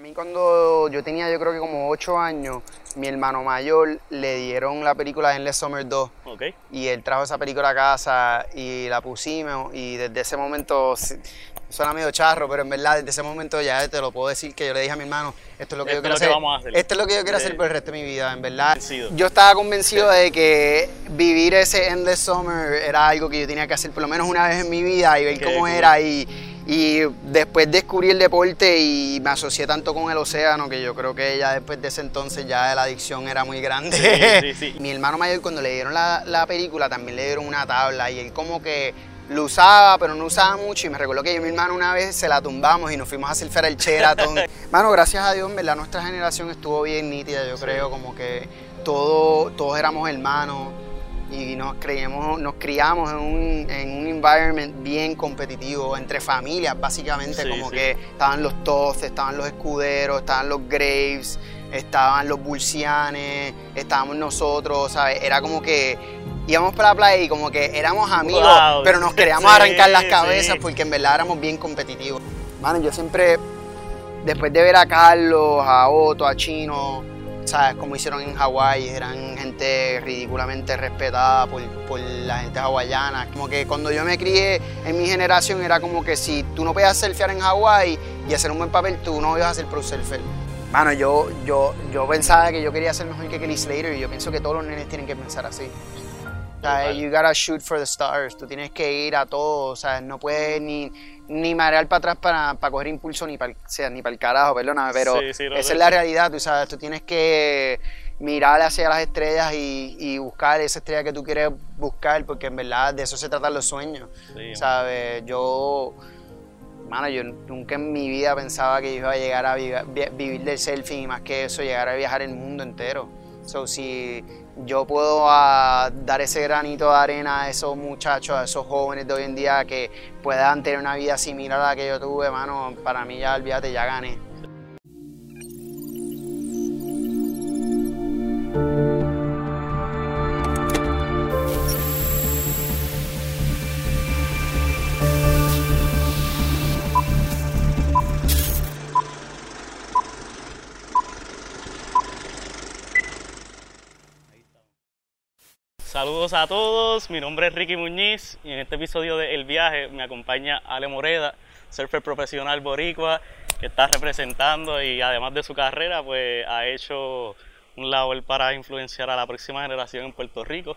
Para mí cuando yo tenía yo creo que como 8 años, mi hermano mayor le dieron la película Endless Summer 2 Ok. y él trajo esa película a casa y la pusimos y desde ese momento, suena medio charro, pero en verdad desde ese momento ya te lo puedo decir que yo le dije a mi hermano, esto es lo que yo quiero hacer, vamos a hacer. esto es lo que yo quiero hacer por el resto de mi vida, en verdad. Convencido. Yo estaba convencido de que vivir ese Endless Summer era algo que yo tenía que hacer por lo menos una vez en mi vida y ver cómo cool. era y, y después descubrí el deporte y me asocié tanto con el océano que yo creo que ya después de ese entonces ya la adicción era muy grande. Sí, sí, sí. Mi hermano mayor cuando le dieron la, la película también le dieron una tabla y él como que lo usaba, pero no usaba mucho y me recuerdo que yo y mi hermano una vez se la tumbamos y nos fuimos a surfear el Sheraton. Mano, gracias a Dios, en verdad, nuestra generación estuvo bien nítida, yo creo, como que todo, todos éramos hermanos y nos, creíamos, nos criamos en un, en un environment bien competitivo, entre familias, básicamente, Sí, como sí. que estaban los Toth, estaban los Escuderos, estaban los Graves, estaban los Bulcianes, estábamos nosotros, ¿sabes? Era como que íbamos para la playa y como que éramos amigos, Wow, pero nos queríamos sí, arrancar las cabezas porque en verdad éramos bien competitivos. Mano, yo siempre, después de ver a Carlos, a Otto, a Chino, ¿sabes? Como hicieron en Hawái, eran gente ridículamente respetada por, por la gente hawaiana. Como que cuando yo me crié en mi generación era como que si tú no podías surfear en Hawái y hacer un buen papel, tú no ibas a ser pro surfer. Mano, yo, yo, yo pensaba que yo quería ser mejor que Kelly Slater y yo pienso que todos los nenes tienen que pensar así. O sea, you gotta shoot for the stars. Tú tienes que ir a todo. O sea, no puedes ni, ni marear para atrás para, para coger impulso ni para, o sea, ni para el carajo, perdóname. Pero Sí, sí, esa es la realidad, tú sabes. Tú tienes que mirar hacia las estrellas y, y buscar esa estrella que tú quieres buscar, porque en verdad de eso se tratan los sueños. Sí, ¿Sabes? Yo, mano, yo nunca en mi vida pensaba que iba a llegar a vi- vi- vivir del selfie y más que eso, llegar a viajar el mundo entero. So, si yo puedo ah, dar ese granito de arena a esos muchachos, a esos jóvenes de hoy en día que puedan tener una vida similar a la que yo tuve, mano, para mí ya, olvídate, ya gané. Saludos a todos, mi nombre es Ricky Muñiz y en este episodio de El Viaje me acompaña Ale Moreda, surfer profesional boricua que está representando y además de su carrera pues ha hecho un labor para influenciar a la próxima generación en Puerto Rico.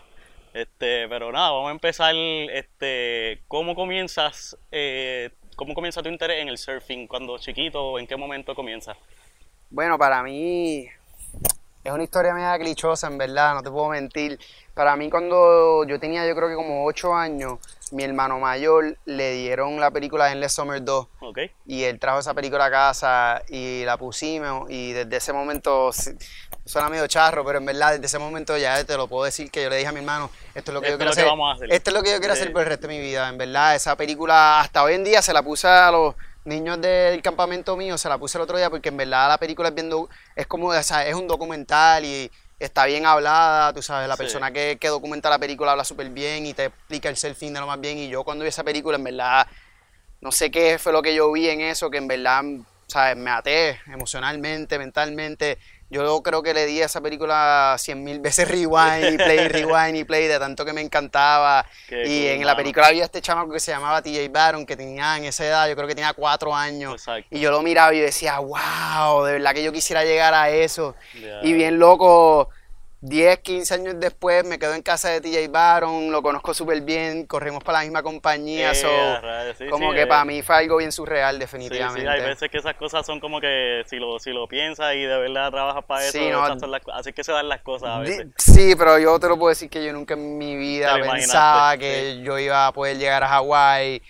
Este, pero nada, vamos a empezar este, ¿cómo comienzas eh, cómo comienza tu interés en el surfing cuando chiquito en qué momento comienza? Bueno, para mí es una historia media clichosa, en verdad, no te puedo mentir. Para mí cuando yo tenía yo creo que como 8 años, mi hermano mayor le dieron la película Endless Summer 2 ¿Ok? y él trajo esa película a casa y la pusimos y desde ese momento, suena medio charro, pero en verdad desde ese momento ya te lo puedo decir que yo le dije a mi hermano, esto es lo que yo quiero hacer. Esto es lo que yo quiero hacer por el resto de mi vida, en verdad. Esa película hasta hoy en día se la puse a los niños del campamento mío, se la puse el otro día porque en verdad la película es bien do- es como, o sea, es un documental y está bien hablada, tú sabes, la Sí. persona que, que documenta la película habla súper bien y te explica el surfing de lo más bien y yo cuando vi esa película en verdad no sé qué fue lo que yo vi en eso, que en verdad, ¿sabes? Me até emocionalmente, mentalmente. Yo creo que le di a esa película cien mil veces rewind y play, rewind y play, de tanto que me encantaba. Qué y en la película había este chamaco que se llamaba TJ Baron, que tenía en esa edad, yo creo que tenía cuatro años. Exacto. Y yo lo miraba y decía, wow, de verdad que yo quisiera llegar a eso. Y bien loco, 10, 15 años después me quedo en casa de TJ Baron, lo conozco súper bien, corrimos para la misma compañía. Eh, so, sí, como sí, que eh. para mí fue algo bien surreal, definitivamente. sí, hay veces que esas cosas son como que si lo, si lo piensas y de verdad trabajas para eso, no, esas son las co- así que se dan las cosas a veces. Sí, pero yo te lo puedo decir que yo nunca en mi vida pensaba que yo iba a poder llegar a Hawái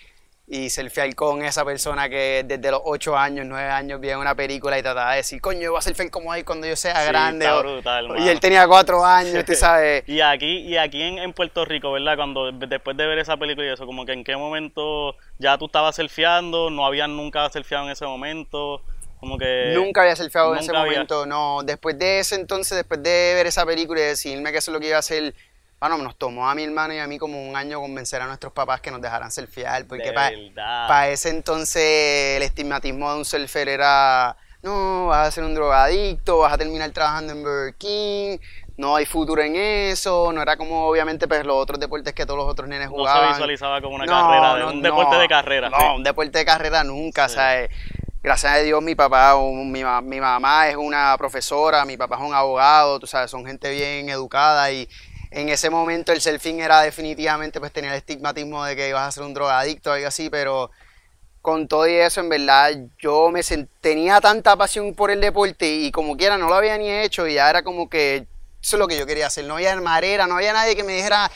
y surfear con esa persona que desde los 8 años, 9 años veía una película y trataba de decir, coño, yo voy a surfear como él cuando yo sea Sí, grande. está o- brutal, y él tenía 4 años, tú sabes. Y aquí, y aquí en, en Puerto Rico, ¿verdad? Cuando después de ver esa película y eso, como que en qué momento ya tú estabas surfeando, no habían nunca surfeado en ese momento, como que... Nunca había surfeado en ese había. momento, no. Después de ese entonces, después de ver esa película y decirme que eso es lo que iba a hacer, bueno, nos tomó a mi hermano y a mí como un año convencer a nuestros papás que nos dejaran surfear, porque para ese entonces el estigmatismo de un surfer era, no, vas a ser un drogadicto, vas a terminar trabajando en Burger King, no hay futuro en eso, no era como obviamente pues, los otros deportes que todos los otros nenes jugaban. No se visualizaba como una carrera, un deporte de carrera. No, un deporte de carrera nunca, ¿sabes? Gracias a Dios mi papá, mi, mi mamá es una profesora, mi papá es un abogado, tú sabes, son gente bien educada y en ese momento el selfing era definitivamente pues tenía el estigmatismo de que ibas a ser un drogadicto o algo así, pero con todo y eso, en verdad, yo me tenía tanta pasión por el deporte y como quiera no lo había ni hecho y ya era como que eso es lo que yo quería hacer. No había marera, no había nadie que me dijera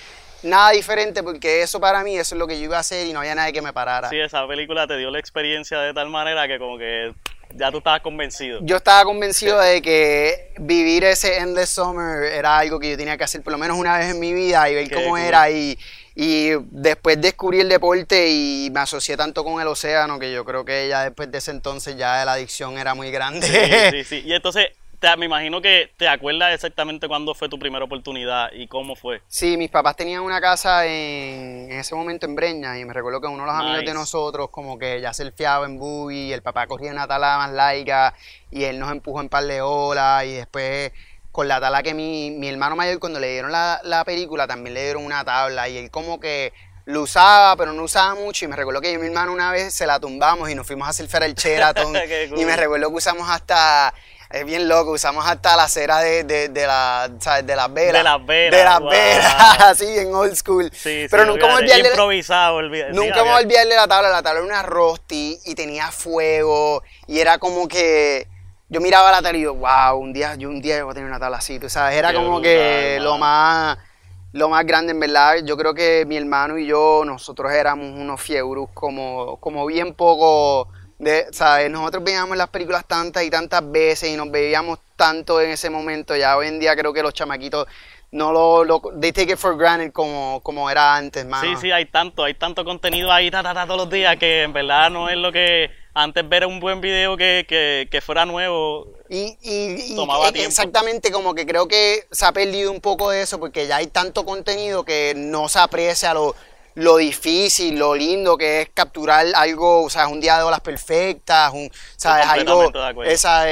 nada diferente porque eso para mí, eso es lo que yo iba a hacer y no había nadie que me parara. Sí, esa película te dio la experiencia de tal manera que como que ya tú estabas convencido. Yo estaba convencido de que vivir ese Endless Summer era algo que yo tenía que hacer por lo menos una vez en mi vida y ver cómo era y, y después descubrí el deporte y me asocié tanto con el océano que yo creo que ya después de ese entonces ya la adicción era muy grande. Sí, sí, sí. Y entonces me imagino que te acuerdas exactamente cuándo fue tu primera oportunidad y cómo fue. Sí, mis papás tenían una casa en, ese momento en Breña y me recuerdo que uno de los amigos de nosotros como que ya se fiaba en buggy, el papá corría una tala más laica y él nos empujó en par de olas y después con la tala que mi, mi hermano mayor cuando le dieron la, la película también le dieron una tabla y él como que lo usaba, pero no usaba mucho. Y me recuerdo que yo y mi hermano una vez se la tumbamos y nos fuimos a surfear el Sheraton. Y me recuerdo que usamos hasta es bien loco, usamos hasta la cera de, de, de, la, ¿sabes? de las velas. De las velas. De las velas, así en old school. Sí, Pero nunca me olvidarle. Improvisado, olvidé. Nunca me olvidarle la tabla. La tabla era una rosti y tenía fuego. Y era como que. Yo miraba la tabla y yo, wow, un día, yo un día voy a tener una tabla así, tú sabes. Era como que lo más. Lo más grande, en verdad, yo creo que mi hermano y yo, nosotros éramos unos fiebros como, como bien poco de, ¿sabes? Nosotros veíamos las películas tantas y tantas veces y nos veíamos tanto en ese momento. Ya hoy en día creo que los chamaquitos no lo, lo they take it for granted como, como era antes, mano. Sí, sí, hay tanto, hay tanto contenido ahí ta, todos los días que en verdad no es lo que antes ver un buen video que, que, que fuera nuevo. Y, y, tomaba tiempo. exactamente como que creo que se ha perdido un poco de eso porque ya hay tanto contenido que no se aprecia lo, lo difícil, lo lindo que es capturar algo, o sea, un día de olas perfectas, un, ¿sabes? Algo, esa,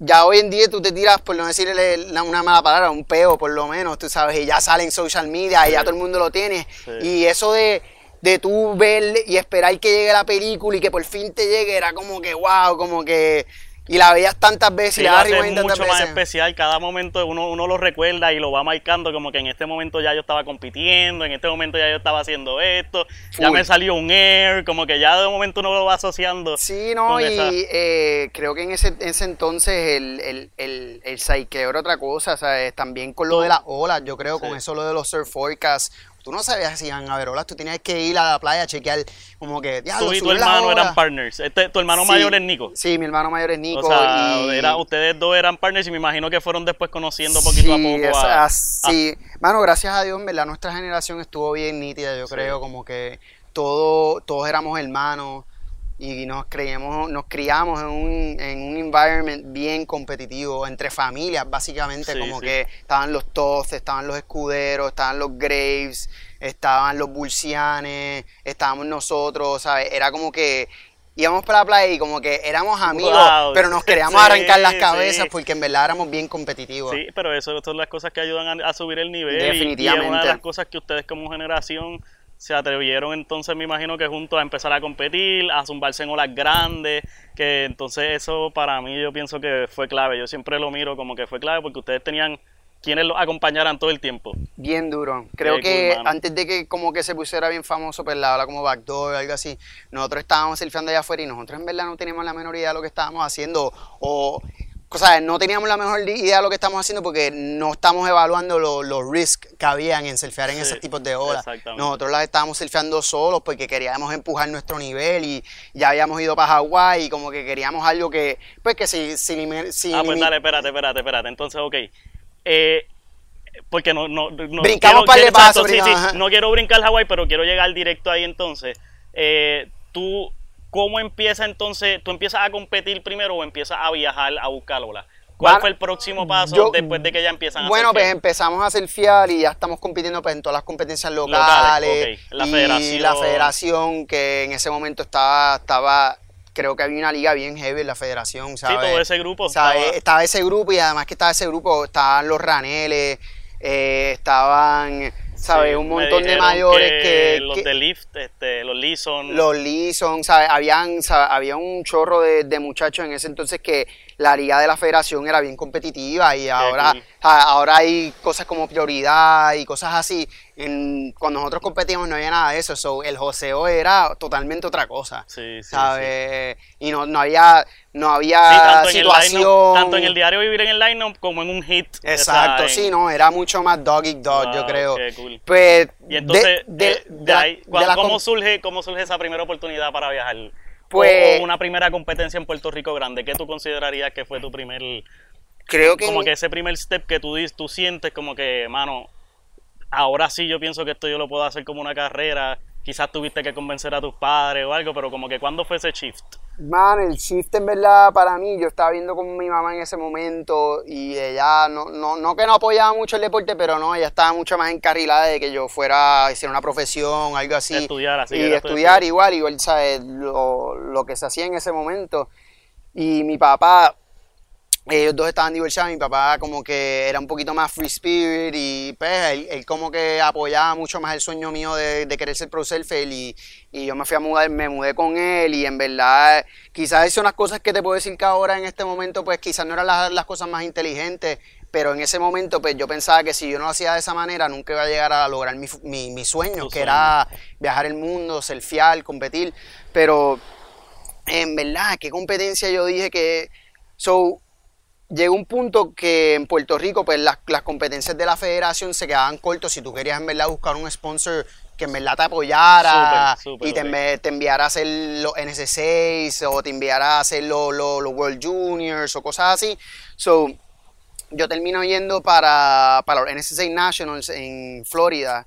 ya hoy en día tú te tiras, por no decirle una mala palabra, un peo por lo menos, tú sabes, y ya sale en social media y ya todo el mundo lo tiene. Y eso de, de tú ver y esperar que llegue la película y que por fin te llegue, era como que, wow, como que y la veías tantas veces y la hace mucho más especial. Cada momento uno, uno lo recuerda y lo va marcando como que en este momento ya yo estaba compitiendo en este momento ya yo estaba haciendo esto ya me salió un air como que ya de momento uno lo va asociando sí no y eh, creo que en ese, ese entonces el, el, el, el era otra cosa ¿sabes? también con lo de las olas yo creo con eso lo de los surf forecasts tú no sabías si iban a haber olas, tú tenías que ir a la playa a chequear como que... Tú y tu hermano eran partners. Este, ¿Tu hermano mayor es Nico? Sí, mi hermano mayor es Nico. O sea, era, ustedes dos eran partners y me imagino que fueron después conociendo poquito a poco. A, sí, mano, gracias a Dios, en verdad, nuestra generación estuvo bien nítida, yo creo, como que todo, todos éramos hermanos y nos creíamos, nos criamos en un, en un environment bien competitivo, entre familias, básicamente, como que estaban los Toces, estaban los escuderos, estaban los Graves, estaban los Bulcianes, estábamos nosotros, ¿sabes? Era como que íbamos para la playa y como que éramos amigos, pero nos queríamos arrancar las cabezas porque en verdad éramos bien competitivos. Sí, pero eso, son las cosas que ayudan a, subir el nivel. Definitivamente. Y, una de las cosas que ustedes como generación se atrevieron entonces me imagino que juntos a empezar a competir, a zumbarse en olas grandes, que entonces eso para mí yo pienso que fue clave, yo siempre lo miro como que fue clave porque ustedes tenían quienes los acompañaran todo el tiempo. Bien duro. Creo que antes de que como que se pusiera bien famoso, pues la ola como backdoor o algo así, nosotros estábamos surfeando allá afuera y nosotros en verdad no teníamos la menor idea de lo que estábamos haciendo o o sea, no teníamos la mejor idea de lo que estamos haciendo porque no estamos evaluando los risks que habían en surfear en ese tipo de olas. Nosotros las estábamos surfeando solos porque queríamos empujar nuestro nivel y ya habíamos ido para Hawái y como que queríamos algo que, pues que si... si, si ah, pues dale, espérate, espérate, espérate. Entonces, ok. Eh, porque no, no, no Brincamos para el paso. Sí, sí, no quiero brincar Hawái, pero quiero llegar directo ahí entonces. Eh, tú ¿Cómo empieza entonces? ¿Tú empiezas a competir primero o empiezas a viajar a buscar olas? ¿Cuál fue el próximo paso después de que ya empiezan a Bueno, pues empezamos a hacer fiar y ya estamos compitiendo pues, en todas las competencias locales. La federación. la federación que en ese momento estaba, estaba creo que había una liga bien heavy en la federación, ¿sabes? Sí, todo ese grupo ¿sabes? estaba- Estaba... ese grupo y además que estaba ese grupo, estaban los raneles, eh, estaban, ¿sabes? Sí, un montón de mayores que... los que- de Lyft, este, los Leeson. los Leeson, ¿sabes? Habían, ¿sabes? Había un chorro de, de muchachos en ese entonces que la liga de la federación era bien competitiva y ahora, ahora hay cosas como prioridad y cosas así. En- cuando nosotros competíamos no había nada de eso, so, el joseo era totalmente otra cosa. Sí, sí, ¿sabes? Y no, no había, no había Sí, tanto, en el situación. line-up- tanto en el diario vivir en el line como en un hit. Exacto, o sea, sí, en- no, era mucho más dog eat dog, yo Wow, creo. qué cool. Pues, Y entonces, de, de- eh, de de la- ahí, de ¿cuál- la ¿cómo, com- surge, ¿cómo surge esa primera oportunidad para viajar? Pues- o, una primera competencia en Puerto Rico grande, ¿qué tú considerarías que fue tu primer, creo que como que ese primer step que tú, tú sientes como que, mano, ahora sí yo pienso que esto yo lo puedo hacer como una carrera, quizás tuviste que convencer a tus padres o algo, pero como que ¿cuándo fue ese shift? Man, el shift en verdad para mí, yo estaba viendo con mi mamá en ese momento y ella no, no, no que no apoyaba mucho el deporte, pero no, ella estaba mucho más encarrilada de que yo fuera, hiciera una profesión, algo así. Estudiar, así, Y estudiar estudiar. igual, igual, ¿sabes? Lo, lo que se hacía en ese momento. Y mi papá, ellos dos estaban divorciados, mi papá como que era un poquito más free spirit y pues él, él como que apoyaba mucho más el sueño mío de, de querer ser pro surfer y, y yo me fui a mudar, me mudé con él y en verdad quizás son las cosas que te puedo decir que ahora en este momento pues quizás no eran las, las cosas más inteligentes, pero en ese momento pues yo pensaba que si yo no lo hacía de esa manera nunca iba a llegar a lograr mi, mi, mi sueño, Tu que sueño. era viajar el mundo, surfear, competir, pero en verdad, qué competencia yo dije que... So, llegó un punto que en Puerto Rico, pues las, las competencias de la federación se quedaban cortos si tú querías en verdad buscar un sponsor que en verdad te apoyara y te, ok. enve- te enviara a hacer los NS6 o te enviara a hacer los los- los World Juniors o cosas así. So, yo termino yendo para, para los NS6 Nationals en Florida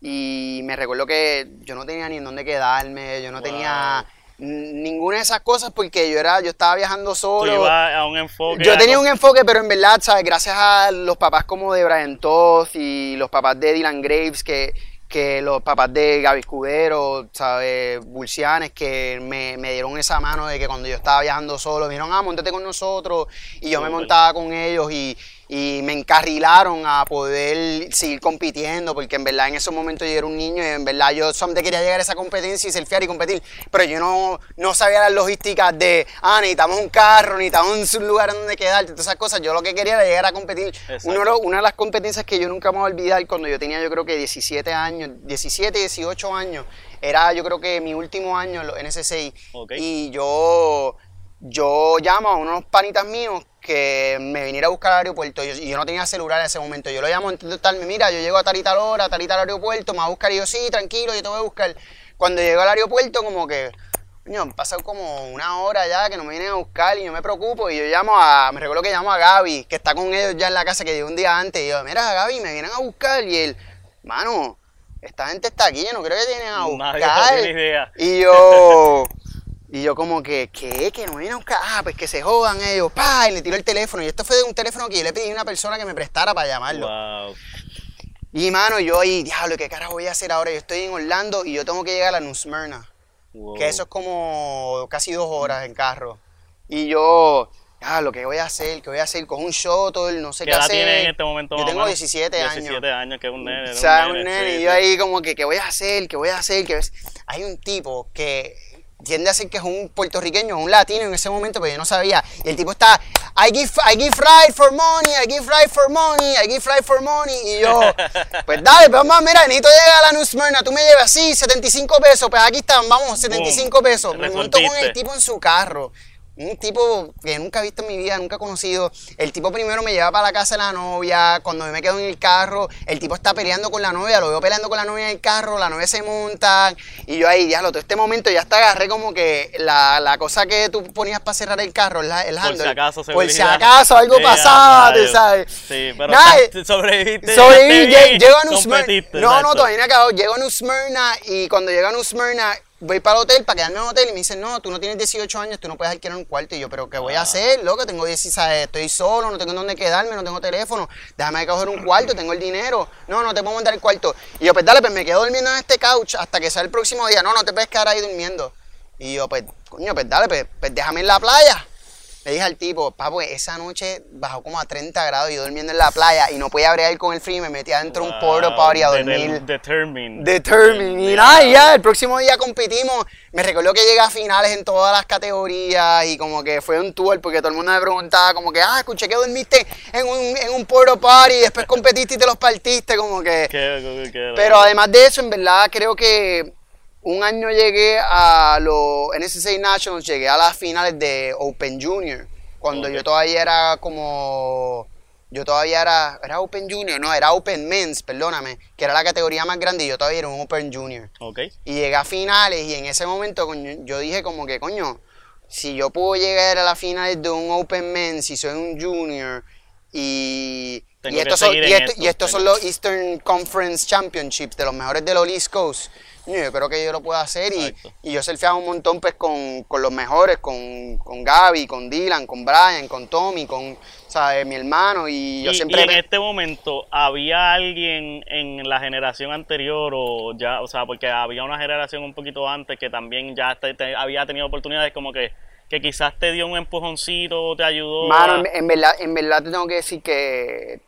y me recuerdo que yo no tenía ni en dónde quedarme, yo no Wow. tenía ninguna de esas cosas porque yo era yo estaba viajando Tú solo. ibas a un enfoque... Yo tenía un enfoque, pero en verdad, ¿sabes? Gracias a los papás como de Brian Toth y los papás de Dylan Graves, que, que los papás de Gaby Escudero, ¿sabes? Bulcianes, que me, me dieron esa mano de que cuando yo estaba viajando solo, me dijeron, ah, montate con nosotros. Y yo me montaba con ellos y, y me encarrilaron a poder seguir compitiendo, porque en verdad en esos momentos yo era un niño y en verdad yo solamente quería llegar a esa competencia y surfear y competir, pero yo no, no sabía las logísticas de, ah, necesitamos un carro, necesitamos un lugar donde quedarte, todas esas cosas. Yo lo que quería era llegar a competir. Uno una de las competencias que yo nunca me voy a olvidar cuando yo tenía yo creo que 17 años, 17, 18 años, era yo creo que mi último año en los NSCI. Ok. Y yo, yo llamo a unos panitas míos que me viniera a buscar al aeropuerto y yo, y yo no tenía celular en ese momento. Yo lo llamo en tal, mira, yo llego a tal y tal hora, a tal y tal aeropuerto, me va a buscar y yo, sí, tranquilo, yo te voy a buscar. Cuando llego al aeropuerto, como que, coño, han pasado como una hora ya que no me vienen a buscar y yo me preocupo y yo llamo a, me recuerdo que llamo a Gaby, que está con ellos ya en la casa, que llegó un día antes, y yo, mira, Gaby, me vienen a buscar y él, mano, esta gente está aquí, yo no creo que vienen a buscar. tiene idea. Y yo, y yo como que, ¿qué? Que no vienen a buscar. Ah, pues que se jodan ellos. Pa, y le tiro el teléfono. Y esto fue de un teléfono que yo le pedí a una persona que me prestara para llamarlo. Wow. Y mano, yo ahí, diablo, ¿qué carajo voy a hacer ahora? Yo estoy en Orlando y yo tengo que llegar a New Smyrna. wow. Que eso es como casi dos horas en carro. Y yo, diablo, ¿qué voy a hacer? ¿Qué voy a hacer? Con un shuttle, no sé ¿Qué qué, edad hacer. en este momento? Yo tengo menos? 17 años. 17 años, que es un nene. O sea, un un nene, sí, y yo sí. ahí como que, ¿qué voy a hacer? ¿Qué voy a hacer? ¿Qué voy a hacer? Hay un tipo que tiende a ser que es un puertorriqueño, un latino en ese momento, pero yo no sabía. Y el tipo está, I give, I give ride for money, I give ride for money, I give ride for money. Y yo, pues dale, pues vamos, mira, necesito llegar a la New Smyrna, tú me llevas así, 75 pesos, pues aquí están, vamos, 75 pesos. Me monto con el tipo en su carro. Un tipo que nunca he visto en mi vida, nunca he conocido. El tipo primero me lleva para la casa de la novia. Cuando yo me quedo en el carro, el tipo está peleando con la novia. Lo veo peleando con la novia en el carro. La novia se monta. Y yo ahí, diablo, todo este momento ya hasta agarré como que la, la cosa que tú ponías para cerrar el carro, el, el Por si acaso, Por si acaso algo pasaba, tú sabes. Sí, pero Nada, te- sobreviviste. Llego a New Smyrna. No, no, todavía no he acabado. Llego a New Smyrna y cuando llego a New Smyrna voy para el hotel para quedarme en el hotel y me dicen, no, tú no tienes 18 años, tú no puedes alquilar un cuarto. Y yo, pero ¿qué voy a Ah. hacer, loco? Tengo 16, estoy solo, no tengo dónde quedarme, no tengo teléfono. Déjame coger un cuarto, tengo el dinero. No, no te puedo mandar el cuarto. Y yo, pues dale, pues me quedo durmiendo en este couch hasta que sea el próximo día. No, no te puedes quedar ahí durmiendo. Y yo, pues, coño, pues dale, pues, pues déjame en la playa. Le dije al tipo, papo, esa noche bajó como a 30 grados y yo durmiendo en la playa y no podía abrir con el frío y me metí adentro de un porta party a dormir. Determined. Determined. Y nada, ya, el próximo día competimos. Me recuerdo que llegué a finales en todas las categorías y como que fue un tour porque todo el mundo me preguntaba como que, ah, escuché que dormiste en un, en un party y después competiste y te los partiste, como que... Qué- qué- Pero además de eso, en verdad, creo que un año llegué a los NSA Nationals, llegué a las finales de Open Junior, cuando yo todavía era como... Yo todavía era... ¿Era Open Junior? No, era Open Men's, perdóname, que era la categoría más grande y yo todavía era un Open Junior. Y llegué a finales y en ese momento yo dije como que, coño, si yo puedo llegar a las finales de un Open Men's si soy un Junior y... Y estos, son, y en esto- esto, y estos son los Eastern Conference Championships de los mejores de los East Coast. Yo creo que yo lo puedo hacer y, y yo surfeaba un montón pues con, con los mejores, con, con Gaby, con Dylan, con Brian, con Tommy, con ¿sabes? mi hermano y yo y, siempre... y en me- este momento, ¿había alguien en la generación anterior o ya, o sea, porque había una generación un poquito antes que también ya te- te- había tenido oportunidades como que, que quizás te dio un empujoncito, te ayudó? Mano, a- en verdad, en verdad te tengo que decir que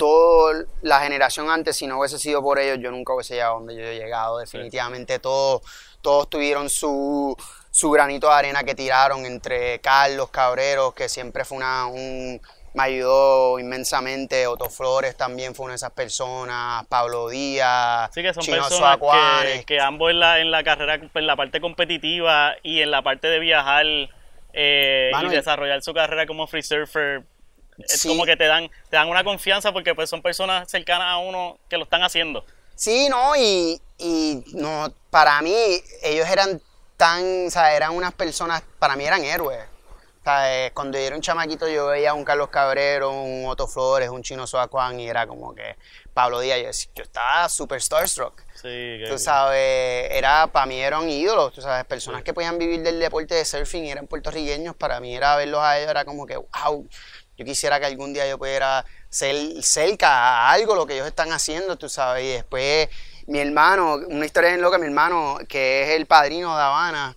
toda la generación antes, si no hubiese sido por ellos, yo nunca hubiese llegado donde yo he llegado. Definitivamente todos, todos tuvieron su, su granito de arena que tiraron entre Carlos Cabreros, que siempre fue una, un, me ayudó inmensamente, Otto Flores también fue una de esas personas, Pablo Díaz, Sí, que son Chino personas que, que ambos en la, en la carrera, en la parte competitiva y en la parte de viajar eh, y- desarrollar su carrera como free surfer, es Sí. como que te dan, te dan una confianza porque pues son personas cercanas a uno que lo están haciendo. Sí, no, y, y no, para mí ellos eran tan, o sea, eran unas personas, para mí eran héroes. O sea, eh, cuando yo era un chamaquito yo veía a un Carlos Cabrero, un Otto Flores, un Chino Suacuán y era como que Pablo Díaz, yo, decía- yo estaba super starstruck. Sí, Tú sabes, era, para mí eran ídolos, tú sabes, personas que podían vivir del deporte de surfing y eran puertorriqueños, para mí era verlos a ellos, era como que, wow, yo quisiera que algún día yo pudiera ser cerca a algo, lo que ellos están haciendo, tú sabes, y después mi hermano, una historia bien loca, mi hermano, que es el padrino de Habana,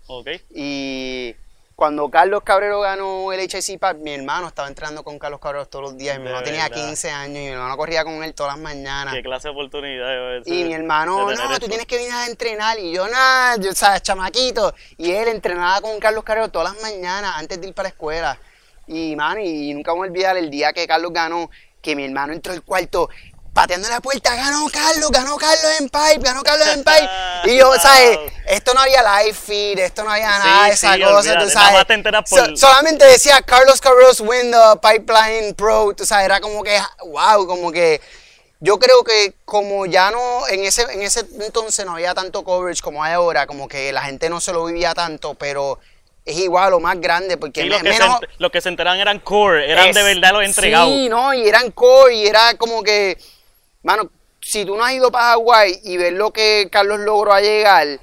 y cuando Carlos Cabrero ganó el HIC Park, mi hermano estaba entrenando con Carlos Cabrero todos los días, mi hermano tenía verdad. 15 años, y mi hermano corría con él todas las mañanas. Qué clase de oportunidad. Y mi hermano, no, tú esto. tienes que venir a entrenar. Y yo, nada, yo, sabes, chamaquito. Y él entrenaba con Carlos Carrero todas las mañanas antes de ir para la escuela. Y, mano, y nunca voy a olvidar el día que Carlos ganó, que mi hermano entró al cuarto pateando la puerta, ganó Carlos, ganó Carlos en pipe, ganó Carlos en pipe. Y yo, ¿sabes? Esto no había live feed, esto no había nada de esa sí, cosa, olvídate, tú nada sabes. más te enteras por- So- solamente decía Carlos Carreros win the pipeline pro, tú sabes, era como que, wow, como que yo creo que como ya no, en ese, en ese entonces no había tanto coverage como hay ahora, como que la gente no se lo vivía tanto, pero es igual o más grande, porque Sí, me- los, que menos... se, los que se enteraban eran core, eran es- de verdad los entregados. Sí, no, y eran core, y era como que, mano, si tú no has ido para Hawái y ves lo que Carlos logró a llegar,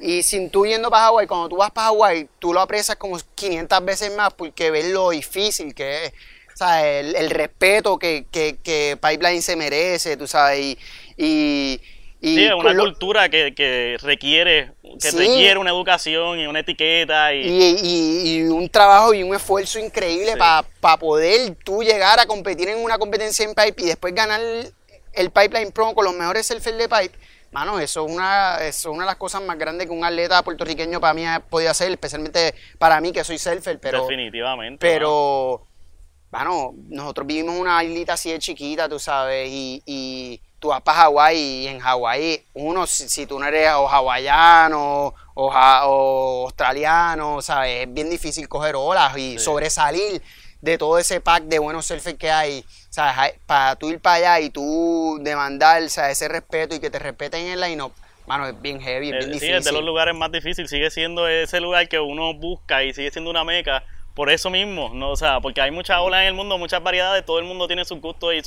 y sin tú yendo para Hawái, cuando tú vas para Hawái, tú lo aprecias como 500 veces más porque ves lo difícil que es. O sea, el, el respeto que, que, que Pipeline se merece, tú sabes, y... y, y Sí, es una lo- cultura que, que requiere que Sí. requiere una educación y una etiqueta y, y, y- y un trabajo y un esfuerzo increíble Sí. para poder tú llegar a competir en una competencia en pipe y después ganar el Pipeline Pro con los mejores surfers de pipe. Mano, eso es, una, eso es una de las cosas más grandes que un atleta puertorriqueño para mí ha podido hacer, especialmente para mí que soy surfer, pero, definitivamente. pero bueno, nosotros vivimos en una islita así de chiquita, tú sabes, y tú vas para Hawái y en Hawái, uno, si, si tú no eres o hawaiano o, ja- o australiano, ¿sabes? Es bien difícil coger olas y Sí. sobresalir de todo ese pack de buenos surfers que hay, ¿sabes? Para tú ir para allá y tú demandar, ¿sabes? Ese respeto y que te respeten en el line-up, mano, es bien heavy, es Eh, bien sí, difícil. es de los lugares más difíciles, sigue siendo ese lugar que uno busca y sigue siendo una meca por eso mismo, no, o sea, porque hay muchas olas en el mundo, muchas variedades, todo el mundo tiene sus gustos y,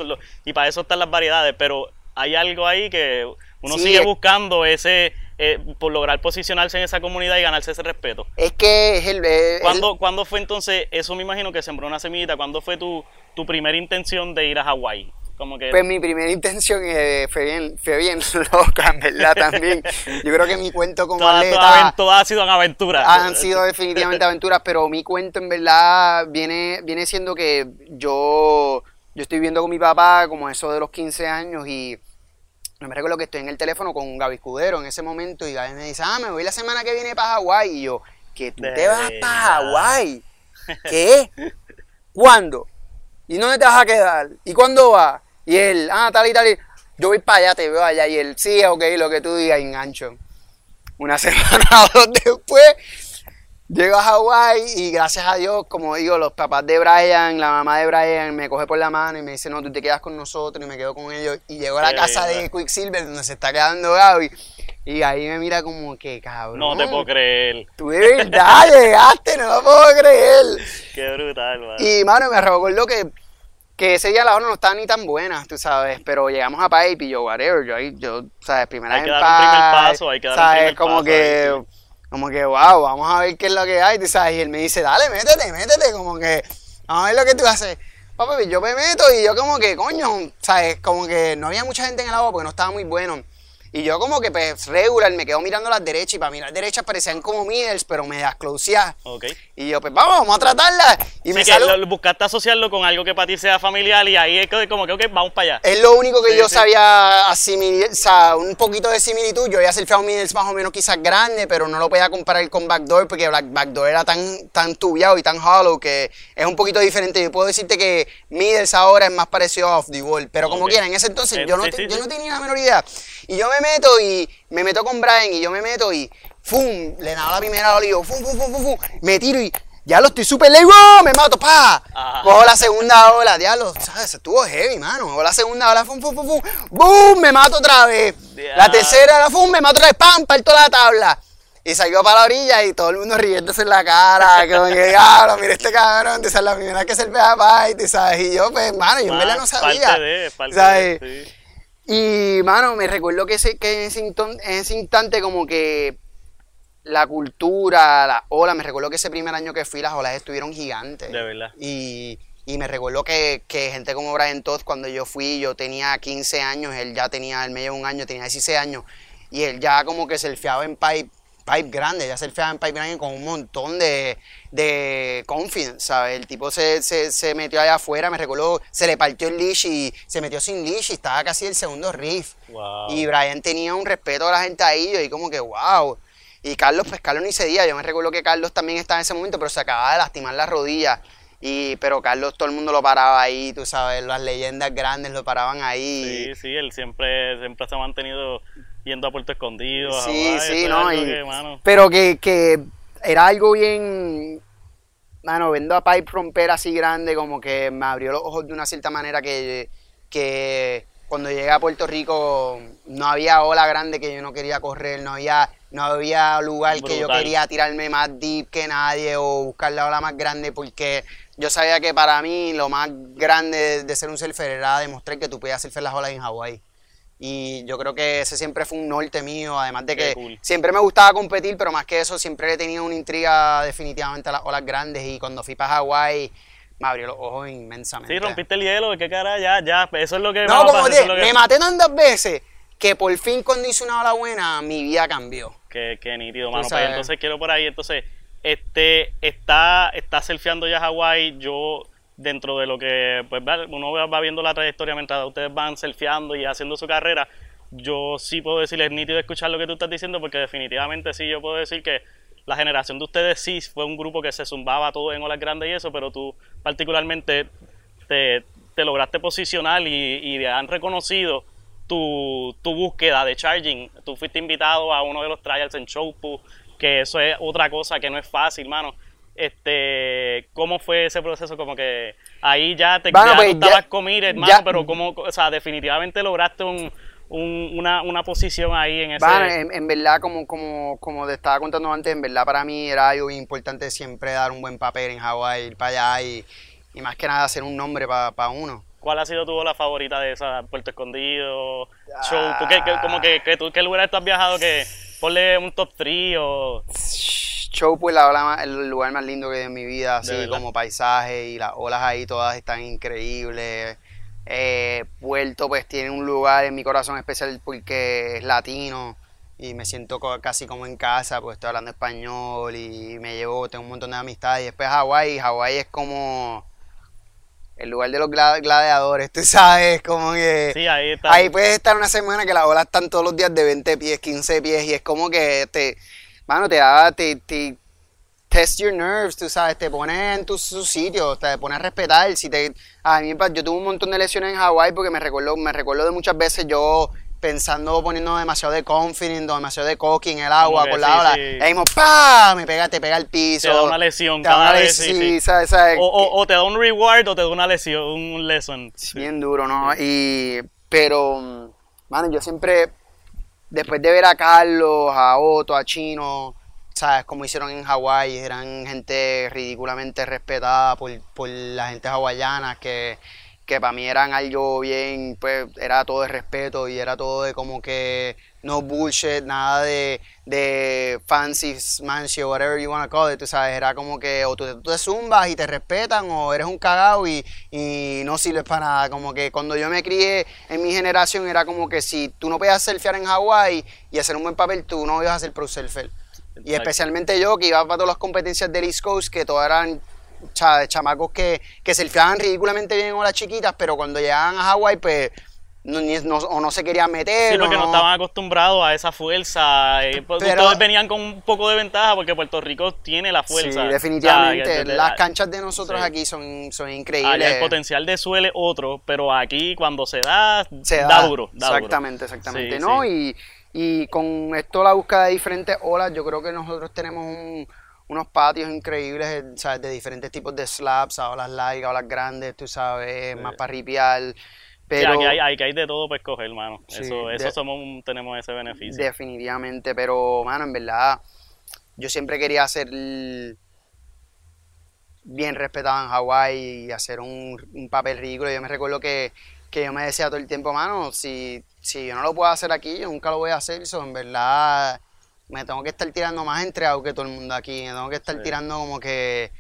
y para eso están las variedades, pero hay algo ahí que uno Sí, sigue buscando ese eh, por lograr posicionarse en esa comunidad y ganarse ese respeto. Es que es el... el- ¿Cuándo, ¿Cuándo fue entonces, eso me imagino que sembró una semillita, cuándo fue tu, tu primera intención de ir a Hawái? Como que... Pues mi primera intención eh, fue, bien, fue bien loca, en verdad, también. Yo creo que mi cuento como todas, atleta... todas todas han sido aventuras. han sido definitivamente aventuras, pero mi cuento en verdad viene, viene siendo que yo, yo estoy viviendo con mi papá como eso de los 15 años y no me recuerdo que estoy en el teléfono con Gaby Escudero en ese momento y Gaby me dice, ah, me voy la semana que viene para Hawái y yo, que tú De te vas para. Hawái. ¿Qué? ¿Cuándo? ¿Y dónde te vas a quedar? ¿Y cuándo vas? Y él, ah, tal y tal y... Yo voy para allá, te veo allá. Y él, sí, ok, lo que tú digas, engancho. Una semana o dos después, llego a Hawái y gracias a Dios, como digo, los papás de Brian, la mamá de Brian me coge por la mano y me dice, no, tú te quedas con nosotros y me quedo con ellos. Y llego a la casa lindo. de Quicksilver donde se está quedando Gaby. Y ahí me mira como que, cabrón. No te puedo creer. Tú de verdad llegaste, no lo puedo creer. Qué brutal, man. Y, mano, me recordó que, que ese día la hora no estaba ni tan buena, tú sabes, pero llegamos a Pipe y yo, whatever, yo ahí, yo, sabes, primera Hay vez que dar un primer paso, hay que dar un sabes, primer como paso que, ahí, como que, wow, vamos a ver qué es lo que hay, tú sabes, y él me dice, dale, métete, métete, como que, vamos a ver lo que tú haces. Papi, yo me meto y yo como que, coño, sabes, como que no había mucha gente en el agua porque no estaba muy bueno. Y yo como que pues regular, me quedo mirando las derechas y para las derechas parecían como middles, pero me desclosía. Ok. Y yo, pues vamos, vamos a tratarla. Y Sí, me salió. buscaste asociarlo con algo que para ti sea familiar y ahí es como que, ok, vamos para allá. Es lo único que Sí, yo sí. sabía asimilar, o sea, un poquito de similitud. Yo había surfeado middles más o menos quizás grande, pero no lo podía comparar con backdoor porque backdoor era tan, tan tubiado y tan hollow que es un poquito diferente. Yo puedo decirte que middles ahora es más parecido a off the wall, pero como Ok. quiera, en ese entonces Eh, yo, no, yo no tenía la menor idea. Y yo me meto y me meto con Brian y yo me meto y ¡fum! Le nado la primera ola y yo ¡fum, fum, fum, fum, fum! Me tiro y ya lo estoy súper lejos, me mato, pa. Ajá. Cojo la segunda ola, diablo, ¿sabes? Estuvo heavy, mano. Cojo la segunda ola, fum, fum, fum, fum. ¡Boom! Me mato otra vez. La tercera ola, fum, me mato otra vez, ¡pam! Parto la tabla. Y salió para la orilla y todo el mundo riéndose en la cara, como que, diablo, mira este cabrón, te sabes, la primera que se le pega a ¿sabes? Y yo, pues, mano, yo en verdad no sabía. Parte de, parte ¿sabes? de, sí. Y, mano, me recuerdo que, ese, que en, ese inton- en ese instante como que la cultura, la ola, me recuerdo que ese primer año que fui las olas estuvieron gigantes. De verdad. Y, y me recuerdo que, que gente como Brian Todd, cuando yo fui, yo tenía 15 años, él ya tenía, él me llevó un año, tenía 16 años, y él ya como que surfeaba en pipe, pipe grande, ya surfeaba en pipe grande con un montón de, de confidence, ¿sabes? El tipo se, se, se metió allá afuera, me recuerdo, se le partió el leash y se metió sin leash y estaba casi el segundo riff. Wow. Y Brian tenía un respeto a la gente ahí, yo y como que wow. Y Carlos, pues Carlos ni se día. Yo me recuerdo que Carlos también estaba en ese momento, pero se acababa de lastimar la rodilla. Y, pero Carlos todo el mundo lo paraba ahí, tú sabes, las leyendas grandes lo paraban ahí. Sí, sí, él siempre, siempre se ha mantenido yendo a Puerto Escondido. a Sí, no, algo y- que, mano, Pero que, que era algo bien. Mano, viendo a Pipe romper así grande, como que me abrió los ojos de una cierta manera que, que cuando llegué a Puerto Rico no había ola grande que yo no quería correr, no había, no había lugar que yo quería tirarme más deep que nadie o buscar la ola más grande porque yo sabía que para mí lo más grande de, de ser un surfer era demostrar que tú podías surfear las olas en Hawái. Y yo creo que ese siempre fue un norte mío, además de que cool. siempre me gustaba competir, pero más que eso siempre he tenido una intriga definitivamente a las olas grandes y cuando fui para Hawái me abrió los ojos inmensamente. Sí, rompiste el hielo, qué cara, ya, ya, eso es lo que No, como te, es que- me maté tantas veces que por fin cuando hice una ola buena mi vida cambió. Qué, qué nítido, mano. Pues entonces quiero por ahí, entonces, este, está, está surfeando ya Hawái, yo dentro de lo que, pues uno va viendo la trayectoria mientras ustedes van surfeando y haciendo su carrera, yo sí puedo decirles, es nítido escuchar lo que tú estás diciendo, porque definitivamente sí yo puedo decir que la generación de ustedes sí fue un grupo que se zumbaba todo en olas grandes y eso, pero tú particularmente te, te lograste posicionar y, y han reconocido tu, tu búsqueda de charging. Tú fuiste invitado a uno de los trials en Chopu, que eso es otra cosa que no es fácil, mano. Este, ¿cómo fue ese proceso? Como que ahí ya te Bueno, ya pues, tú estabas committed, hermano, ya- pero como, o sea, definitivamente lograste un, un- una, una posición ahí en ese. Bueno, en, en verdad, como, como, como te estaba contando antes, en verdad para mí era algo importante siempre dar un buen papel en Hawái, ir para allá y, y más que nada hacer un nombre para uno. ¿Cuál ha sido tu ola favorita de esa? Puerto Escondido, Chopu, ¿qué, qué- como que, que tú, ¿qué lugares tú has viajado que ponle un top 3 o Show pues la ola más- el lugar más lindo que hay en mi vida, así como paisaje y las olas ahí todas están increíbles. Eh, Puerto pues tiene un lugar en mi corazón especial porque es latino y me siento casi como en casa, pues estoy hablando español y me llevo, tengo un montón de amistades. Y después Hawái, Hawái es como el lugar de los gladiadores, tú sabes, como que... Sí, ahí está. Ahí puedes estar una semana que las olas están todos los días de 20 pies, 15 pies y es como que te, mano, te da, te, te test your nerves, tú sabes, te pones en tu, sitio, te pones a respetar. Si te, a mí, yo tuve un montón de lesiones en Hawái porque me recuerdo, me recuerdo de muchas veces yo pensando, poniendo demasiado de confident, demasiado de cocky en el agua, con la ola. Y ahí ¡pam! Me pega, te pega el piso. Te da una lesión cada vez. Sí, ¿sabes? ¿sabes? O, te da un reward o te da una lesión, un lesson. Bien duro, ¿no? Y, pero, mano, yo siempre, después de ver a Carlos, a Otto, a Chino, ¿sabes? Como hicieron en Hawái, eran gente ridículamente respetada por, por la gente hawaiana que que para mí eran algo bien, pues era todo de respeto y era todo de como que no bullshit, nada de, de fancy, smanshy, whatever you want to call it, tú sabes, era como que o tú, te zumbas y te respetan o eres un cagao y, y, no sirves para nada, como que cuando yo me crié en mi generación era como que si tú no podías surfear en Hawái y hacer un buen papel, tú no ibas a ser pro surfer. Y especialmente yo que iba para todas las competencias del East Coast, que todas eran chamacos que, que surfeaban ridículamente bien con las chiquitas, pero cuando llegaban a Hawái, pues no, o no se querían meter. Sí, porque no, estaban acostumbrados a esa fuerza. Eh, pues, todos venían con un poco de ventaja porque Puerto Rico tiene la fuerza. Sí, definitivamente. Las canchas de nosotros aquí son, son increíbles. el potencial de suele otro, pero aquí cuando se da, se da, duro. exactamente, exactamente. ¿no? Y, y con esto la búsqueda de diferentes olas, yo creo que nosotros tenemos un unos patios increíbles, eh, ¿sabes? De diferentes tipos de slabs, olas largas, olas grandes, tú sabes, más para ripiar. Pero, sí, hay, hay, hay, de todo para escoger, hermano. eso eso somos, tenemos ese beneficio. Definitivamente, pero, mano, en verdad, yo siempre quería hacer bien respetado en Hawái y hacer un, un, papel ridículo. Yo me recuerdo que, que, yo me decía todo el tiempo, mano, si, si yo no lo puedo hacer aquí, yo nunca lo voy a hacer. Eso, en verdad, me tengo que estar tirando más entregado que todo el mundo aquí. Me tengo que estar tirando como que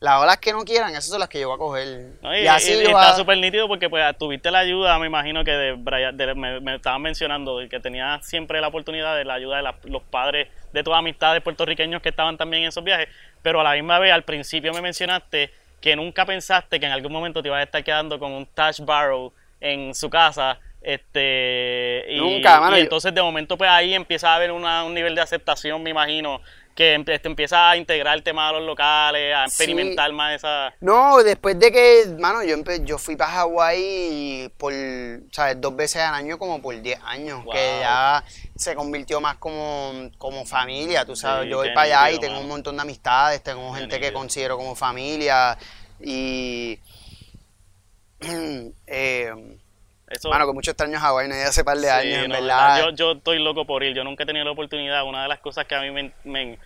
las olas que no quieran, esas son las que yo voy a coger. y, así está súper nítido porque pues tuviste la ayuda, me imagino que de, me, estaban mencionando, que tenía siempre la oportunidad de la ayuda de los padres de tus amistades puertorriqueños que estaban también en esos viajes, pero a la misma vez al principio me mencionaste que nunca pensaste que en algún momento te ibas a estar quedando con un Touch Barrow en su casa este, y, Nunca, y entonces de momento pues ahí empieza a haber un nivel de aceptación, me imagino, que este, empieza a integrar el tema de los locales, a experimentar más esa... No, después de que, mano, yo, yo fui para Hawái por, ¿sabes? Dos veces al año como por 10 años, que ya se convirtió más como, como familia, tú sabes, yo voy para allá y tengo un montón de amistades, tengo gente que considero como familia y... eh, bueno, con muchos años Hawái, no hace par de años, en verdad. Yo, yo estoy loco por ir, yo nunca he tenido la oportunidad. Una de las cosas que a mí me, me,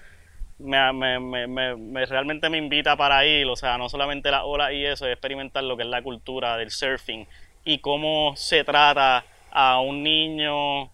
me, me realmente me invita para ir, o sea, no solamente la ola y eso, es experimentar lo que es la cultura del surfing y cómo se trata a un niño,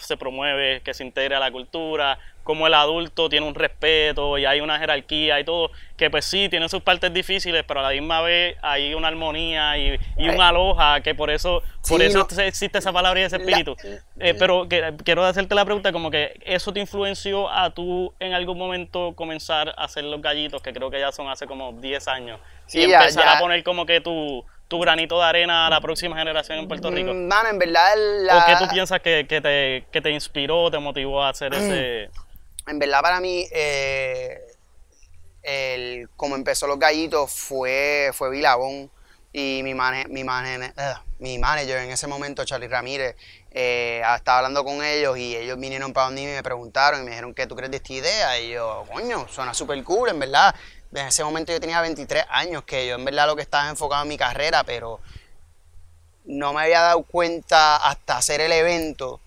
se promueve que se integre a la cultura, como el adulto tiene un respeto y hay una jerarquía y todo, que pues sí, tiene sus partes difíciles, pero a la misma vez hay una armonía y, y una aloja, que por eso, por eso existe esa palabra y ese espíritu. Eh, pero quiero hacerte la pregunta, como que eso te influenció a tú en algún momento comenzar a hacer los gallitos, que creo que ya son hace como 10 años, y empezar a poner como que tu tu granito de arena a la próxima generación en Puerto Rico? Mm, mano, en verdad... La... ¿O qué tú piensas que, que, te, que te inspiró, te motivó a hacer ese...? En verdad para mí, eh, el, como empezó Los Gallitos fue, fue Vilabón y mi, mi, mi manager en ese momento, Charlie Ramírez, eh, estaba hablando con ellos y ellos vinieron para donde y me preguntaron y me dijeron, ¿qué tú crees de esta idea? Y yo, coño, suena súper cool, en verdad en ese momento yo tenía 23 años, que yo en verdad lo que estaba enfocado en mi carrera, pero no me había dado cuenta hasta hacer el evento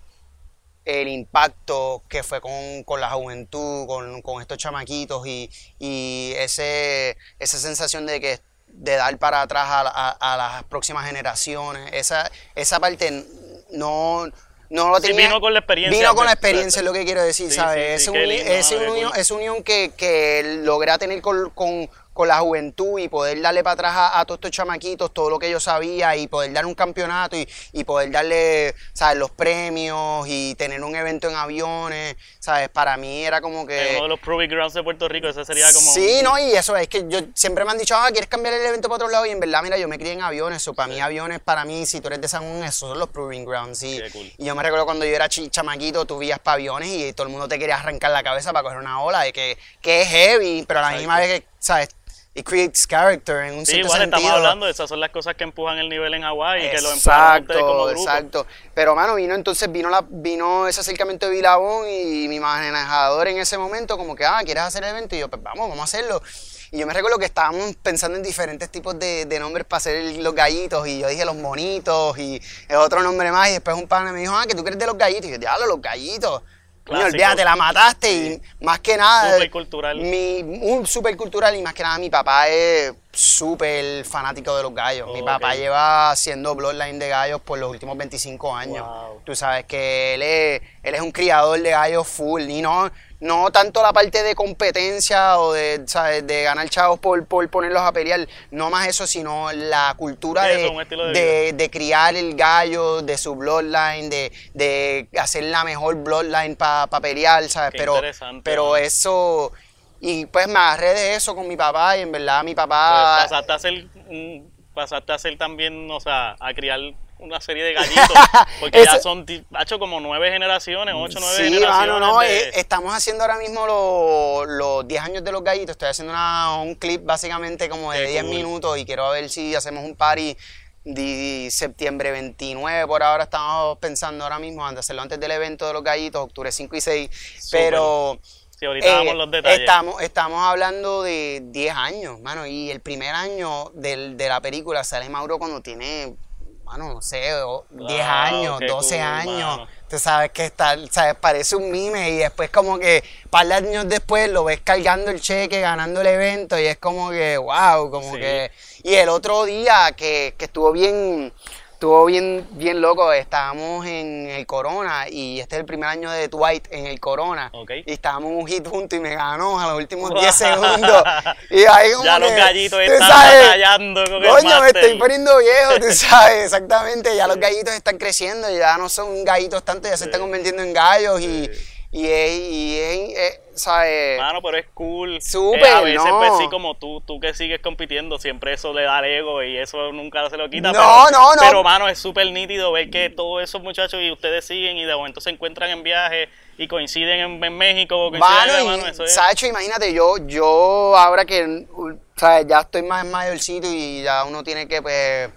el impacto que fue con, la juventud, con, estos chamaquitos y, ese, esa sensación de que de dar para atrás a, las próximas generaciones. Esa, esa parte no, no lo tenía. vino con la experiencia. Vino con la experiencia, es lo que quiero decir, ¿sabes? es, una unión, que, que logré tener con, con la juventud y poder darle para atrás a, todos estos chamaquitos todo lo que yo sabía y poder dar un campeonato y, y poder darle, ¿sabes? Los premios y tener un evento en aviones, ¿sabes? Para mí era como que... uno de los Proving Grounds de Puerto Rico, ese sería como... Sí, no, y eso es que yo siempre me han dicho, ah, ¿quieres cambiar el evento para otro lado? Y en verdad, mira, yo me crié en aviones, o para mí aviones, para mí, si tú eres de San Juan, esos son los Proving Grounds, y, y yo me recuerdo cuando yo era chamaquito, tú vías para aviones y todo el mundo te quería arrancar la cabeza para coger una ola, de que, que es heavy, pero a la misma vez que, ¿sabes? It creates character en un sí, igual estamos hablando, esas son las cosas que empujan el nivel en Hawái y que lo empujan como grupo. Exacto, pero mano, vino entonces, vino la vino ese acercamiento de Vilabón y mi manejador en ese momento como que, ah, ¿quieres hacer el evento? Y yo, pues vamos, vamos a hacerlo. Y yo me recuerdo que estábamos pensando en diferentes tipos de, de nombres para hacer los gallitos. Y yo dije los monitos y otro nombre más. Y después un pana me dijo, ah, que tú crees de los gallitos. Y yo, diablo, los gallitos. Coño, olvídate, la mataste y más que nada. Súper cultural. Mi, un súper cultural y más que nada mi papá es súper fanático de los gallos. mi papá lleva haciendo Bloodline de gallos por los últimos 25 años. Tú sabes que él es, él es un criador de gallos full y no, no tanto la parte de competencia o de, de ganar chavos por, por, ponerlos a pelear, no más eso, sino la cultura de, de, criar el gallo, de su bloodline, de, de hacer la mejor bloodline para pelear, ¿sabes? pero, pero eso, y pues me agarré de eso con mi papá y en verdad mi papá... Pues pasaste a ser, pasaste a ser también, o sea, a criar una serie de gallitos. Porque ya son, ha hecho como nueve generaciones, ocho, nueve generaciones. Sí, no, eh, estamos haciendo ahora mismo los, diez años de los gallitos. Estoy haciendo un clip básicamente como de diez minutos y quiero ver si hacemos un party de septiembre 29 por ahora estamos pensando ahora mismo de hacerlo antes del evento de los gallitos, octubre 5 y 6, pero Sí, ahorita eh, los detalles. Estamos, estamos hablando de 10 años, mano, y el primer año de la película sale Mauro cuando tiene bueno, no sé, 10 años, 12 años. Tú sabes que está, sabes, parece un mime y después como que un par de años después lo ves cargando el cheque, ganando el evento y es como que, wow, como que... Y el otro día que, que estuvo bien Estuvo bien, bien loco, estábamos en el Corona y este es el primer año de Dwight en el Corona. Y estábamos un hit juntos y me ganó a los últimos 10 segundos. Y ahí como ya los gallitos están batallando con Coño, me estoy poniendo viejo, tú sabes, exactamente. Ya los gallitos están creciendo, ya no son gallitos tanto, ya se están convirtiendo en gallos y y es, y es, ¿sabes? Mano, pero es cool. Súper, eh, A veces, pues sí, como tú, tú que sigues compitiendo, siempre eso le da el ego y eso nunca se lo quita. No, pero, no, no. Pero, mano, es súper nítido ver que todos esos muchachos y ustedes siguen y de momento se encuentran en viaje y coinciden en, México. Coinciden mano, eso es... Sacho, imagínate, yo, yo ahora que, ¿sabes? Ya estoy más en mayorcito y ya uno tiene que, pues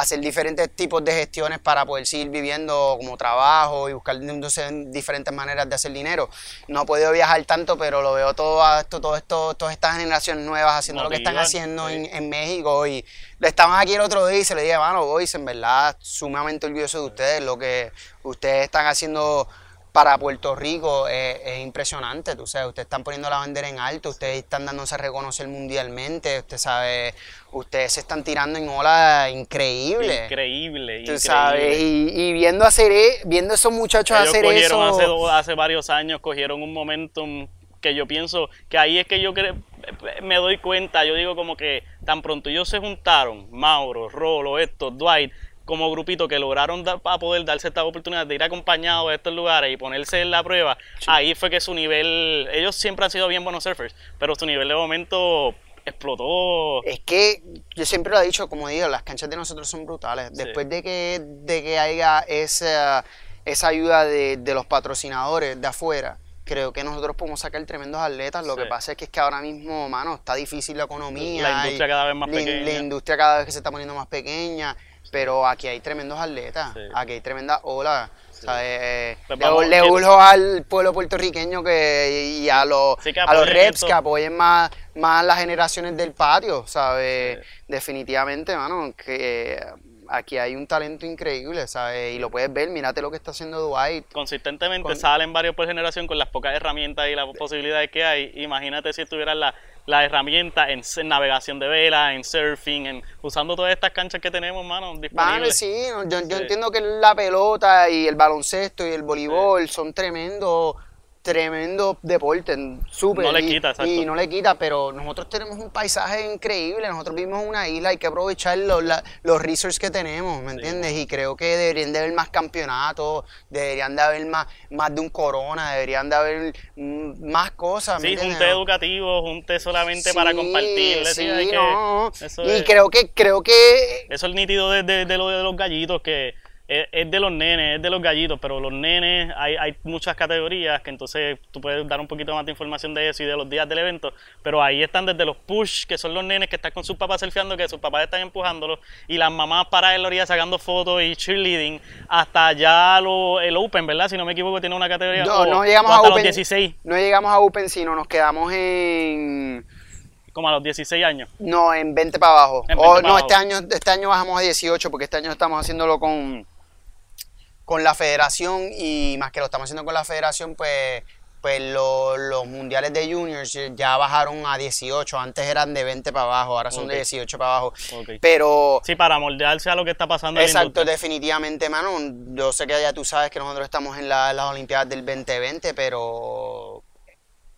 hacer diferentes tipos de gestiones para poder seguir viviendo como trabajo y buscar diferentes maneras de hacer dinero. No he podido viajar tanto, pero lo veo todo esto, todo esto, todas estas generaciones nuevas haciendo lo que están haciendo en, México y le estaban aquí el otro día y se le dije, mano, boys, en verdad, sumamente orgulloso de ustedes, lo que ustedes están haciendo para Puerto Rico es, impresionante, tú sabes, ustedes están poniendo la bandera en alto, ustedes están dándose a reconocer mundialmente, usted sabe, ustedes se están tirando en ola increíble. Increíble, tú sabes, y, viendo hacer, viendo esos muchachos hacer eso. Hace, hace varios años cogieron un momentum que yo pienso que ahí es que yo me doy cuenta, yo digo como que tan pronto ellos se juntaron, Mauro, Rolo, esto, Dwight, como grupito que lograron para poder darse esta oportunidad de ir acompañados a estos lugares y ponerse en la prueba, ahí fue que su nivel, ellos siempre han sido bien buenos surfers, pero su nivel de momento explotó. Es que yo siempre lo he dicho, como digo, las canchas de nosotros son brutales. Después de que, de que haya esa, esa ayuda de, los patrocinadores de afuera, creo que nosotros podemos sacar tremendos atletas. Lo que pasa es que, es que ahora mismo, mano, está difícil la economía. La industria cada vez más pequeña. La industria cada vez que se está poniendo más pequeña. Pero aquí hay tremendos atletas, aquí hay tremenda ola. Eh, pues le, urjo al pueblo puertorriqueño que, y a los, a los reps que apoyen más, más las generaciones del patio, ¿sabes? Definitivamente, mano, que aquí hay un talento increíble, ¿sabes? Y lo puedes ver, mírate lo que está haciendo Dwight. Consistentemente salen varios por generación con las pocas herramientas y las posibilidades que hay. Imagínate si tuvieran la la herramienta en, navegación de vela, en surfing, en usando todas estas canchas que tenemos, mano, disponibles. Sí, yo, entiendo que la pelota y el baloncesto y el voleibol son tremendos tremendo deporte, súper. No le quita, exacto. Y no le quita, pero nosotros tenemos un paisaje increíble, nosotros vivimos en una isla, hay que aprovechar los, la- los resources que tenemos, ¿me entiendes? Y creo que deberían de haber más campeonatos, deberían de haber más, más de un corona, deberían de haber mm, más cosas, ¿me Sí, entiendes? junte educativo, junte solamente para compartir. sí, hay que- no. eso y es- creo que, creo que Eso es nítido de, de, de lo de los gallitos, que es, es de los nenes, es de los gallitos, pero los nenes hay, hay muchas categorías que entonces tú puedes dar un poquito más de información de eso y de los días del evento, pero ahí están desde los push, que son los nenes que están con sus papás surfeando, que sus papás están empujándolos, y las mamás para en la orilla sacando fotos y cheerleading, hasta ya lo, el Open, ¿verdad? Si no me equivoco, tiene una categoría. no, o- no o llegamos hasta a los Open. 16, No llegamos a Open, sino nos quedamos en. como a los 16 años. No, en 20 para abajo. En 20 O, para no, abajo. este año, este año bajamos a 18 porque este año estamos haciéndolo con, con la federación y más que lo estamos haciendo con la federación, pues, pues lo- los mundiales de juniors ya bajaron a 18. Antes eran de 20 para abajo, ahora son de 18 para abajo. Pero Sí, para moldearse a lo que está pasando en la Exacto, definitivamente, mano. Yo sé que ya tú sabes que nosotros estamos en la- las Olimpiadas del 2020, pero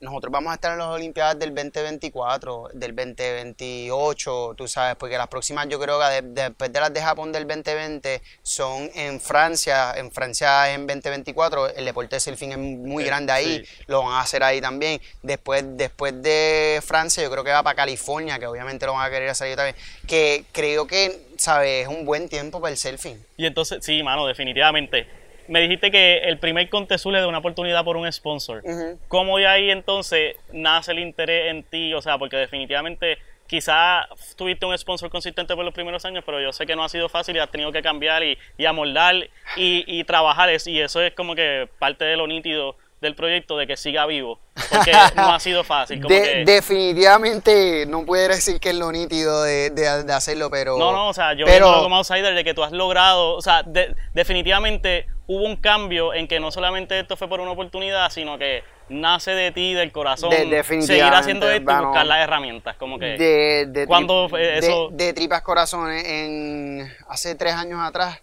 nosotros vamos a estar en las Olimpiadas del 2024, del 2028, tú sabes, porque las próximas yo creo que de- después de las de Japón del 2020 son en Francia, en Francia en 2024, el deporte de surfing es muy Sí, grande ahí, sí. lo van a hacer ahí también. Después, después de Francia, yo creo que va para California, que obviamente lo van a querer hacer ahí también. Que creo que, ¿sabes? Es un buen tiempo para el surfing. Y entonces, sí, mano, definitivamente. Me dijiste que el primer Contezul le da una oportunidad por un sponsor. ¿Cómo de ahí entonces nace el interés en ti? O sea, porque definitivamente quizás tuviste un sponsor consistente por los primeros años, pero yo sé que no ha sido fácil y has tenido que cambiar y, y amoldar y, y trabajar. Y eso es como que parte de lo nítido del proyecto, de que siga vivo. Porque no ha sido fácil. Como De- que, definitivamente no puedo decir que es lo nítido de, de- de hacerlo, pero. No, no, o sea, yo pero, como outsider de que tú has logrado, o sea, de- definitivamente hubo un cambio en que no solamente esto fue por una oportunidad, sino que nace de ti, del corazón, De- seguir haciendo esto y buscar las herramientas, como que... de, de, tri- ¿Cuándo fue de- eso? de tripas corazones, en, hace tres años atrás,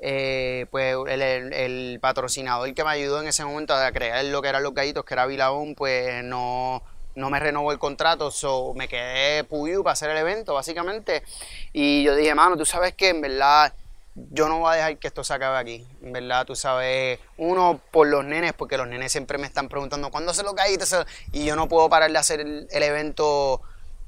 eh, pues el, el- el patrocinador que me ayudó en ese momento a crear lo que eran los gallitos, que era Vilabón, pues no, no me renovó el contrato, so me quedé puyu para hacer el evento, básicamente. Y yo dije, mano, tú sabes que en verdad yo no voy a dejar que esto se acabe aquí. Verdad, tú sabes, uno por los nenes, porque los nenes siempre me están preguntando cuándo se lo gallitos, y yo no puedo parar de hacer el, el evento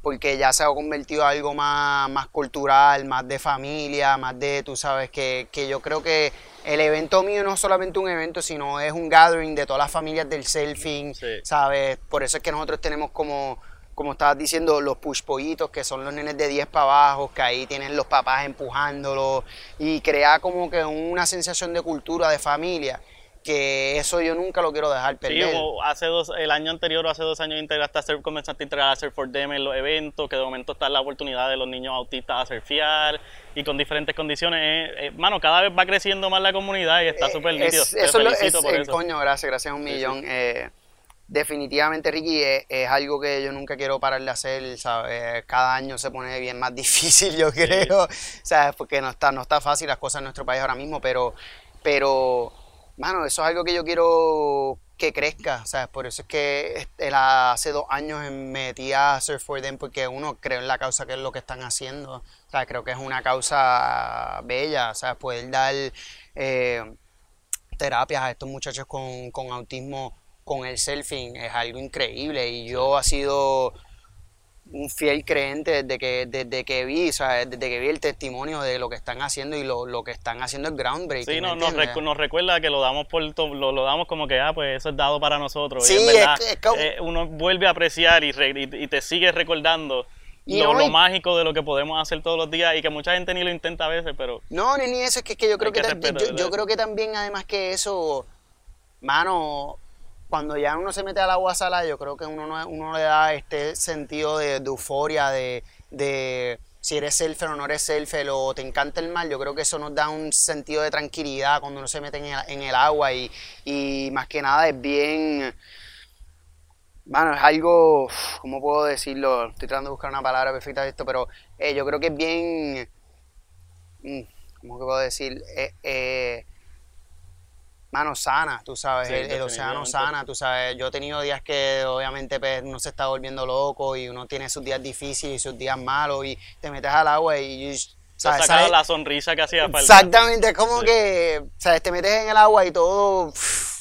porque ya se ha convertido en algo más, más cultural, más de familia, más de, tú sabes, que, que yo creo que el evento mío no es solamente un evento, sino es un gathering de todas las familias del surfing, Sí. ¿sabes? Por eso es que nosotros tenemos como, como estabas diciendo, los push pollitos, que son los nenes de 10 para abajo, que ahí tienen los papás empujándolos, y crea como que una sensación de cultura, de familia, que eso yo nunca lo quiero dejar Sí, perder. como hace dos, el año anterior o hace dos años integraste a surf, comenzaste a integrar a Surf for Them en los eventos, que de momento está la oportunidad de los niños autistas a surfear y con diferentes condiciones. Eh, eh, mano, cada vez va creciendo más la comunidad y está súper Eh, Es- nítido. Te eso es es- por eh, eso. Coño, gracias, gracias un Sí, sí. Definitivamente, Ricky, es, es algo que yo nunca quiero parar de hacer, ¿sabes? Cada año se pone bien más difícil, yo creo, ¿sabes? Porque no está, no está fácil las cosas en nuestro país ahora mismo, pero, pero, mano, eso es algo que yo quiero que crezca, ¿sabes? Por eso es que hace dos años me metí a Surf for Them, porque uno creo en la causa que es lo que están haciendo, o sea, creo que es una causa bella, ¿sabes? Poder dar... eh, terapias a estos muchachos con, con autismo con el surfing es algo increíble y yo ha sido un fiel creyente desde que, desde que vi, o sea, desde que vi el testimonio de lo que están haciendo y lo, lo que están haciendo es groundbreaking. Sí, ¿me no, nos, recu- nos recuerda que lo damos por lo, lo damos como que ah, pues eso es dado para nosotros. Sí, y en verdad, es como- eh, uno vuelve a apreciar y, re- y- y te sigue recordando Y lo, mágico de lo que podemos hacer todos los días y que mucha gente ni lo intenta a veces, pero No, ni, ni eso, es que, es que yo creo que, yo, creo que también además que eso, mano, cuando ya uno se mete al agua salada, yo creo que uno, no- uno le da este sentido de, euforia, de, de si eres surfer o no eres surfer o te encanta el mar, yo creo que eso nos da un sentido de tranquilidad cuando uno se mete en el, en el agua y, y más que nada es bien... Bueno, es algo, ¿cómo puedo decirlo? Estoy tratando de buscar una palabra perfecta de esto, pero eh, yo creo que es bien, mm, ¿cómo que puedo decir? Eh, eh, mano, sana, tú sabes, Sí, el, el océano sana, tú sabes. Yo he tenido días que obviamente pues, uno se está volviendo loco y uno tiene sus días difíciles y sus días malos y te metes al agua y, ¿sabes? sales- la sonrisa que hacía falta. Exactamente, es como Sí. que, ¿sabes? Te metes en el agua y todo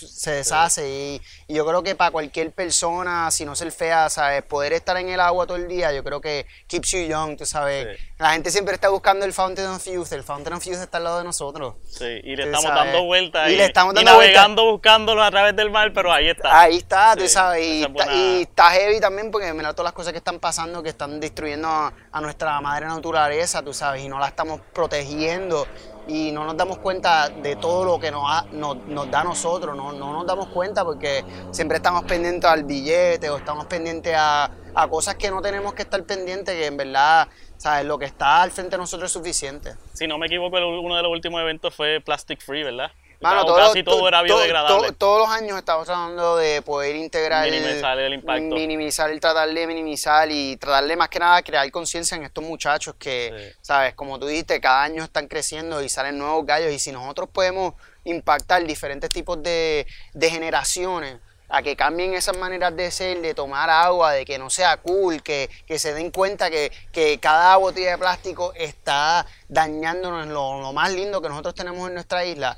se deshace. Y, y yo creo que para cualquier persona, si no ser fea, ¿sabes? Poder estar en el agua todo el día, yo creo que keeps you young, tú sabes. Sí. La gente siempre está buscando el Fountain of Youth. El Fountain of Youth está al lado de nosotros. Sí, y le estamos sabes. dando vueltas Y y, le estamos y dando vueltas. navegando buscándolo a través del mar, pero ahí está. Ahí está, tú Sí, sabes. Y, buena- y está heavy también porque mira todas las cosas que están pasando, que están destruyendo a, a nuestra madre naturaleza, tú sabes, y no la estamos protegiendo. Y no nos damos cuenta de todo lo que nos, da a nosotros, no, no nos damos cuenta porque siempre estamos pendientes al billete o estamos pendientes a, a cosas que no tenemos que estar pendientes, que en verdad, ¿sabes? Lo que está al frente de nosotros es suficiente. Si no me equivoco, uno de los últimos eventos fue Plastic Free, ¿verdad? Mano, todo- casi todo to- era biodegradable. to- todos los años estamos tratando de poder integrar, Minimizar el impacto. minimizar el tratar de minimizar y tratar de más que nada crear conciencia en estos muchachos que, Sí. sabes, como tú dijiste, cada año están creciendo y salen nuevos gallos y si nosotros podemos impactar diferentes tipos de, de generaciones a que cambien esas maneras de ser, de tomar agua, de que no sea cool, que, que se den cuenta que, que cada botella de plástico está dañándonos lo, lo más lindo que nosotros tenemos en nuestra isla,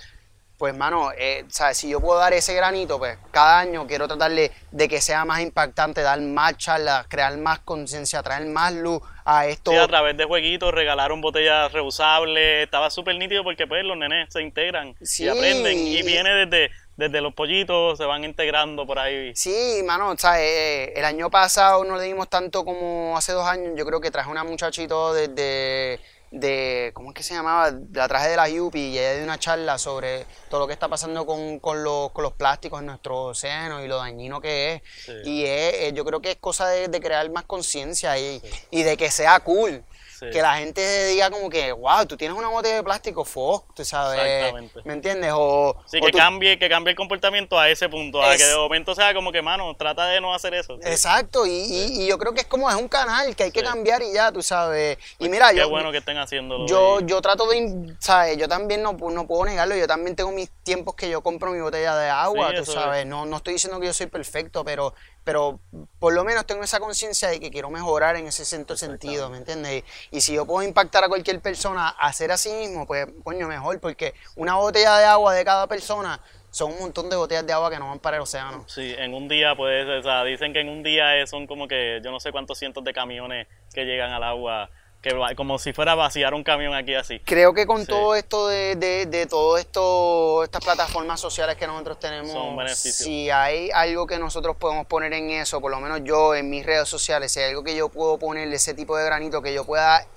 pues, mano, eh, ¿sabes? si yo puedo dar ese granito, pues cada año quiero tratar de, que sea más impactante, dar más charlas, crear más conciencia, traer más luz a esto. Sí, a través de jueguitos regalaron botellas reusables, estaba súper nítido porque pues los nenes se integran Sí. y aprenden y viene desde, desde los pollitos, se van integrando por ahí. Sí, mano, ¿sabes? Eh, el año pasado no le dimos tanto como hace dos años. Yo creo que traje una muchachito desde. De, ¿Cómo es que se llamaba? La traje de la Yupi y ella dio una charla sobre todo lo que está pasando con, con los, con los plásticos en nuestro océano y lo dañino que es. Sí. Y es, eh, yo creo que es cosa de, de crear más conciencia y, y de que sea cool. Sí. Que la gente diga como que, wow, tú tienes una botella de plástico, fo, tú sabes. Exactamente. ¿Me entiendes? O, Sí, o que tú- cambie, que cambie el comportamiento a ese punto, a que de momento sea como que, mano, trata de no hacer eso. Sí. Exacto, y, y- y yo creo que es como es un canal que hay que cambiar y ya, tú sabes. Y mira, Qué yo, bueno que estén haciéndolo. yo, trato de, ¿sabes? Yo también no, no puedo negarlo, yo también tengo mis tiempos que yo compro mi botella de agua, tú sabes. No, no estoy diciendo que yo soy perfecto, pero, pero por lo menos tengo esa conciencia de que quiero mejorar en ese cierto sentido, ¿me entiendes? Y, y si yo puedo impactar a cualquier persona a hacer así mismo, pues, coño, mejor, porque una botella de agua de cada persona son un montón de botellas de agua que no van para el océano. Sí, en un día, pues, o sea, dicen que en un día son como que yo no sé cuántos cientos de camiones que llegan al agua, que va- como si fuera a vaciar un camión aquí así. Creo que con Sí. todo esto de, de, de todo esto, estas plataformas sociales que nosotros tenemos, Son si hay algo que nosotros podemos poner en eso, por lo menos yo en mis redes sociales, si hay algo que yo puedo ponerle ese tipo de granito que yo pueda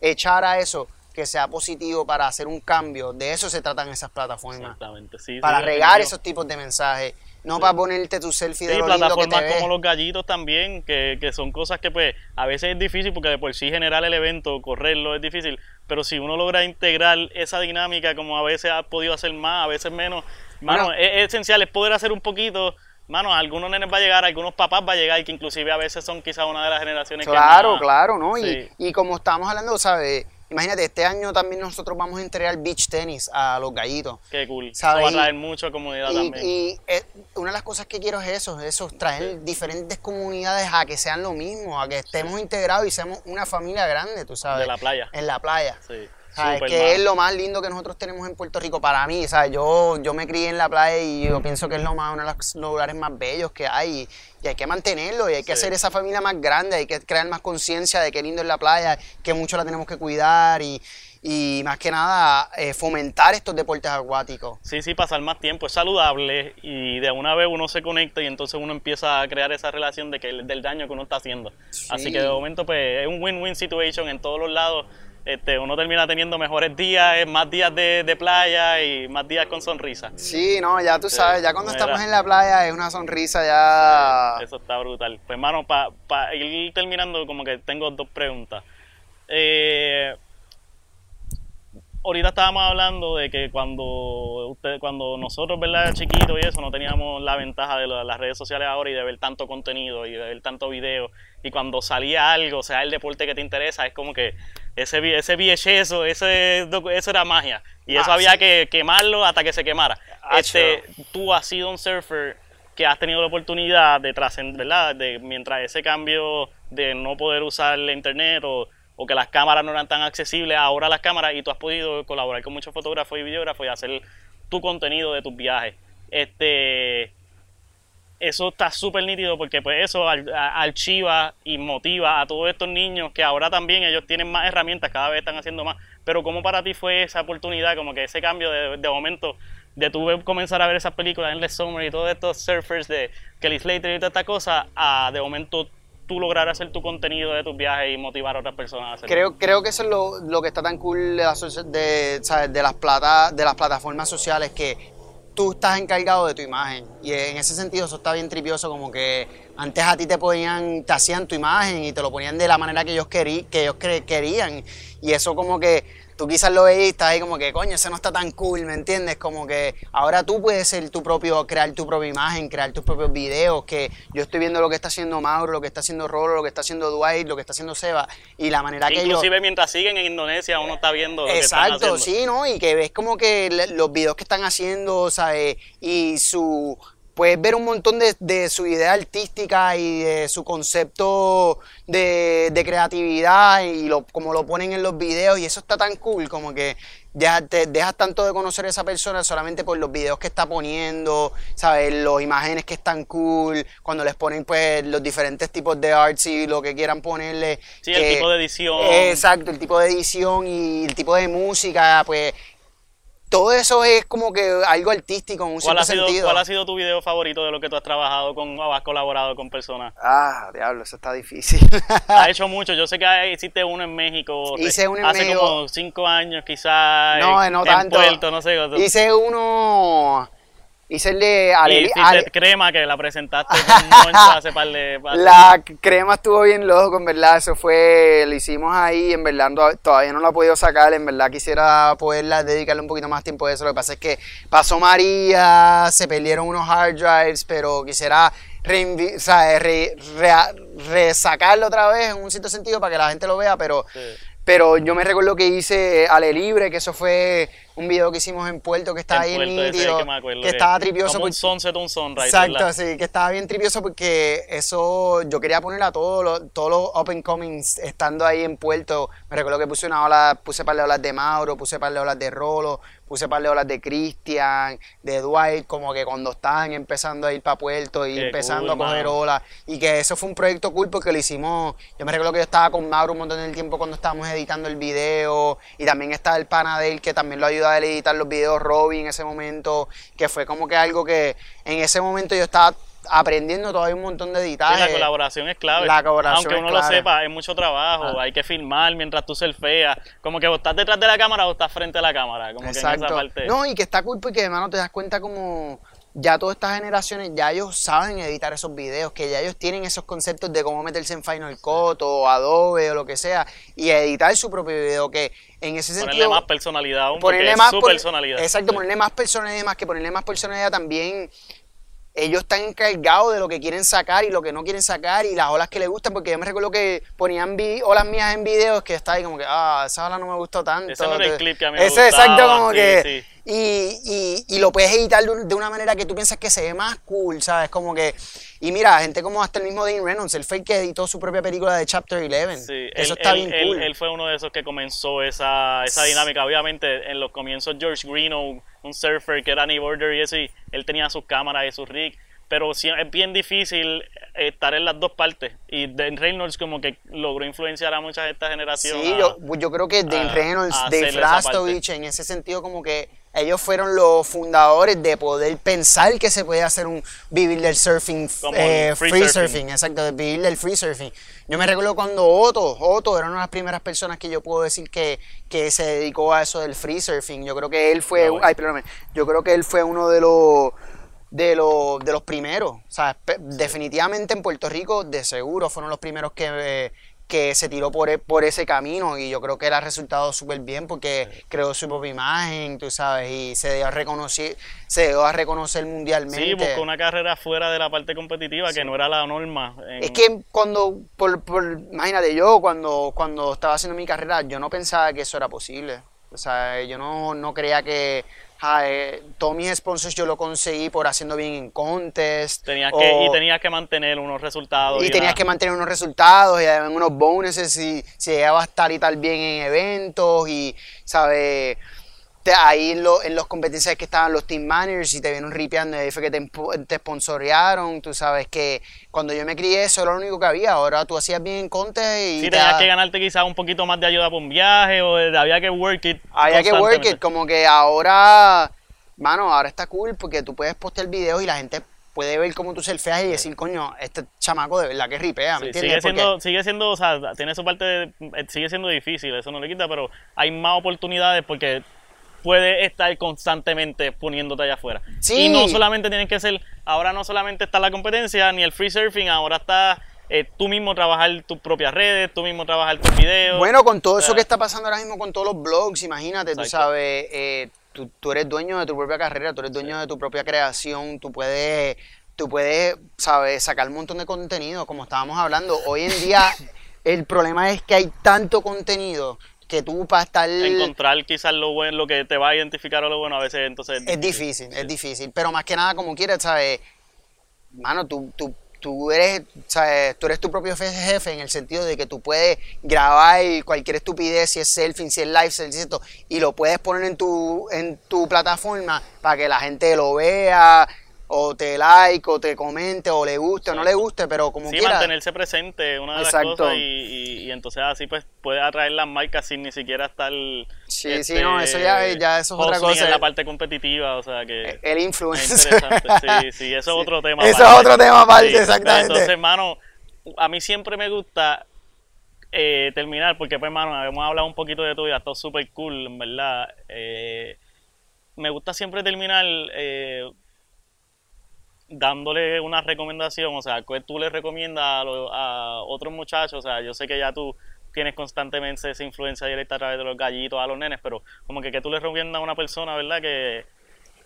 echar a eso, que sea positivo para hacer un cambio, de eso se tratan esas plataformas. Exactamente, sí. sí, Para regar esos tipos de mensajes, no para ponerte tu selfie de Sí, lo lindo que te plataformas como los gallitos también, que, que son cosas que pues a veces es difícil porque de por sí generar el evento, correrlo es difícil, pero si uno logra integrar esa dinámica como a veces ha podido hacer más, a veces menos, mano, Bueno. es, es esencial, es poder hacer un poquito, mano, a algunos nenes va a llegar, a algunos papás va a llegar, que inclusive a veces son quizás una de las generaciones que Claro, claro, ¿no? Y- Sí. Y, como estamos hablando, ¿sabes? Imagínate, este año también nosotros vamos a integrar beach tenis a los gallitos. Qué cool, ¿Sabes? eso va a traer mucha comunidad Y, también. y, eh, una de las cosas que quiero es eso, eso, traer diferentes comunidades a que sean lo mismo, a que estemos integrados y seamos una familia grande, tú sabes. De la playa. En la playa. Sí, Súper, que es lo más lindo que nosotros tenemos en Puerto Rico para mí, ¿sabes? Yo, yo me crié en la playa y yo pienso que es lo más, uno de los lugares más bellos que hay y, hay que mantenerlo y hay que Sí. hacer esa familia más grande, hay que crear más conciencia de qué lindo es la playa, que mucho la tenemos que cuidar y, y más que nada eh, fomentar estos deportes acuáticos. Sí, sí, pasar más tiempo es saludable y de una vez uno se conecta y entonces uno empieza a crear esa relación de que del daño que uno está haciendo. Así que de momento pues es un win-win situation en todos los lados. Este, uno termina teniendo mejores días, más días de, de playa y más días con sonrisa. Sí, no, ya tú sabes, ya cuando mira. estamos en la playa es una sonrisa ya... Eso está brutal. Pues hermano, para ir terminando, como que tengo dos preguntas. Eh, ahorita estábamos hablando de que cuando usted, cuando nosotros, ¿verdad? Chiquitos y eso, no teníamos la ventaja de las redes sociales ahora y de ver tanto contenido y de ver tanto video. Y cuando salía algo, sea el deporte que te interesa, es como que ese, ese VHS, ese, eso era magia. Y eso Ah, había sí. que quemarlo hasta que se quemara. este, tú has sido un surfer que has tenido la oportunidad de trascender, ¿verdad? De, mientras ese cambio de no poder usar la internet o, o, que las cámaras no eran tan accesibles, ahora las cámaras y tú has podido colaborar con muchos fotógrafos y videógrafos y hacer tu contenido de tus viajes. Este, eso está súper nítido porque pues eso archiva y motiva a todos estos niños que ahora también ellos tienen más herramientas, cada vez están haciendo más. Pero ¿cómo para ti fue esa oportunidad, como que ese cambio de, de momento de tú comenzar a ver esas películas en The Summer y todos estos surfers de Kelly Slater y toda esta cosa, a de momento tú lograr hacer tu contenido de tus viajes y motivar a otras personas a hacerlo. Creo, creo que eso es lo, lo que está tan cool de, de, de, las plata, de las plataformas sociales que tú estás encargado de tu imagen. Y en ese sentido eso está bien tripioso, como que antes a ti te ponían, te hacían tu imagen y te lo ponían de la manera que ellos, querí, que ellos querían. Y eso como que tú quizás lo veis y estás ahí como que, coño, ese no está tan cool, ¿me entiendes? Como que ahora tú puedes ser tu propio, crear tu propia imagen, crear tus propios videos, que yo estoy viendo lo que está haciendo Mauro, lo que está haciendo Rolo, lo que está haciendo Dwight, lo que está haciendo Seba, y la manera que ellos... Inclusive mientras siguen en Indonesia uno está viendo lo Exacto, que están sí, ¿no? Y que ves como que los videos que están haciendo, ¿sabes? Y su puedes ver un montón de, su idea artística y de su concepto de, creatividad y lo, como lo ponen en los videos y eso está tan cool como que ya te dejas tanto de conocer a esa persona solamente por los videos que está poniendo, ¿sabes? Las imágenes que están cool, cuando les ponen pues los diferentes tipos de arts y lo que quieran ponerle. Sí, el tipo de edición. Exacto, el tipo de edición y el tipo de música, pues todo eso es como que algo artístico en un cierto sentido. ¿Cuál ha sido tu video favorito de lo que tú has trabajado con o has colaborado con personas? Ah, diablo, eso está difícil. has hecho mucho. Yo sé que hiciste uno en México. Hice uno en hace México. como cinco años quizás. No, no en tanto. Puerto, no sé. Hice uno Hice el de Ale, crema que la presentaste con hace par de, La crema estuvo bien loco, en verdad. Eso fue, lo hicimos ahí, en verdad todavía no la he podido sacar. En verdad quisiera poderla dedicarle un poquito más tiempo a eso. Lo que pasa es que pasó María, se perdieron unos hard drives, pero quisiera resacarlo otra vez en un cierto sentido para que la gente lo vea, pero. Pero yo me recuerdo que hice Ale Libre, que eso fue un video que hicimos en Puerto que estaba bien nítido, que, estaba tripioso. Como un sunset, un sunrise. Exacto, sí, que estaba bien tripioso porque eso yo quería poner a todos los, todos los open comings estando ahí en Puerto. Me recuerdo que puse una ola, puse par de olas de Mauro, puse par de olas de Rolo, puse par de olas de Cristian, de Dwight, como que cuando estaban empezando a ir para Puerto y empezando a coger olas. Y que eso fue un proyecto cool porque lo hicimos. Yo me recuerdo que yo estaba con Mauro un montón de tiempo cuando estábamos editando el video y también estaba el pana de él que también lo ayudaba a editar los videos Robin en ese momento, que fue como que algo que en ese momento yo estaba aprendiendo todavía un montón de editaje. la colaboración es clave. La colaboración Aunque uno lo sepa, es mucho trabajo, ah. hay que filmar mientras tú surfeas. Como que vos estás detrás de la cámara o estás frente a la cámara. Como Exacto. Que en esa parte... No, y que está cool porque, hermano, te das cuenta como ya todas estas generaciones, ya ellos saben editar esos videos, que ya ellos tienen esos conceptos de cómo meterse en Final Cut o Adobe o lo que sea, y editar su propio video, que en ese sentido... Ponerle más personalidad aún, ponerle más, su personalidad. Exacto, ponerle más personalidad, más que ponerle más personalidad también ellos están encargados de lo que quieren sacar y lo que no quieren sacar y las olas que les gustan, porque yo me recuerdo que ponían olas mías en videos que está ahí como que, ah, esa ola no me gustó tanto. Ese no era el clip que a mí me Ese exacto como que... Y, y, y, lo puedes editar de una manera que tú piensas que se ve más cool, ¿sabes? Como que... Y mira, gente como hasta el mismo Dean Reynolds, él fue el que editó su propia película de Chapter 11. Sí, Eso está bien cool. Él, fue uno de esos que comenzó esa, esa dinámica. Obviamente, en los comienzos George Greeno, un surfer que era Border y eso, y él tenía sus cámaras y sus rigs pero sí, es bien difícil estar en las dos partes. Y Dan Reynolds como que logró influenciar a muchas de esta generación. Sí, yo, yo, creo que Dan Reynolds, Dave Rastovich, en ese sentido como que ellos fueron los fundadores de poder pensar que se puede hacer un vivir del surfing, eh, free, surfing. exacto, vivir del free surfing. Yo me recuerdo cuando Otto, Otto era una de las primeras personas que yo puedo decir que, que se dedicó a eso del free surfing. Yo creo que él fue, ay, perdóname, yo creo que él fue uno de los de, de los primeros. O sea, definitivamente en Puerto Rico, de seguro, fueron los primeros que, que se tiró por, e, por ese camino y yo creo que él ha resultado súper bien porque creó su propia imagen, tú sabes, y se dio a reconocer, se dio a reconocer mundialmente. Sí, buscó una carrera fuera de la parte competitiva que no era la norma. Es que cuando, por, por, imagínate, yo cuando, cuando estaba haciendo mi carrera, yo no pensaba que eso era posible. O sea, yo no, no creía que ah, eh, todos mis sponsors yo lo conseguí por haciendo bien en contest. Tenías o- que, y tenías que mantener unos resultados. y tenías que mantener unos resultados y además unos bonuses si, si llegaba a estar y tal bien en eventos y, ¿sabes? Te- ahí en, lo- en los competencias que estaban los team managers y te vieron ripeando y ahí fue que te, te sponsorearon, tú sabes que cuando yo me crié eso era lo único que había, ahora tú hacías bien en contest y Sí, te tenías que ganarte quizás un poquito más de ayuda por un viaje o había que work it. había que work it, como que ahora, mano, ahora está cool porque tú puedes postear videos y la gente puede ver cómo tú surfeas y decir, coño, este chamaco de verdad que ripea, ¿me Sí, entiendes? sigue Porque- siendo, sigue siendo, o sea, tiene su parte, de- eh, sigue siendo difícil, eso no le quita, pero hay más oportunidades porque puedes estar constantemente poniéndote allá afuera. Sí. Y no solamente tienes que ser, ahora no solamente está la competencia ni el free surfing, ahora está eh, tú mismo trabajar tus propias redes, tú mismo trabajar tus videos. Bueno, con todo eso sea, que está pasando ahora mismo con todos los blogs, imagínate, tú sabes, eh, tú, tú eres dueño de tu propia carrera, tú eres dueño de tu propia creación, tú puedes, tú puedes, sabes, sacar un montón de contenido, como estábamos hablando. Hoy en día el problema es que hay tanto contenido que tú para estar... encontrar quizás lo bueno, lo que te va a identificar o lo bueno, a veces entonces Es difícil, es difícil, pero más que nada como quieras, ¿sabes? Mano, tú, tú, tú, eres, ¿sabes? tú eres tu propio fe- jefe en el sentido de que tú puedes grabar cualquier estupidez, si es selfie, si es lifestyle, si es esto, y lo puedes poner en tu, en tu plataforma para que la gente lo vea, o te like, o te comente, o le guste, o no le guste, pero como Sí, quiera. mantenerse presente, una de las Exacto. cosas, y, y- y entonces así pues puedes atraer las marcas sin ni siquiera estar... Sí, sí, no, eso ya- ya eso es otra cosa. en la parte competitiva, o sea que... El Es influencer. interesante, sí, sí, eso es otro tema. Eso es otro tema aparte, Sí, exactamente. Entonces, hermano, a mí siempre me gusta eh, terminar, porque pues, hermano, habíamos hablado un poquito de tu vida, está súper cool, en verdad. Eh, me gusta siempre terminar eh, dándole una recomendación, o sea, que tú le recomiendas a, lo- a otros muchachos, o sea, yo sé que ya tú tienes constantemente esa influencia directa a través de los gallitos a los nenes, pero como que, que tú le recomiendas a una persona, ¿verdad? Que,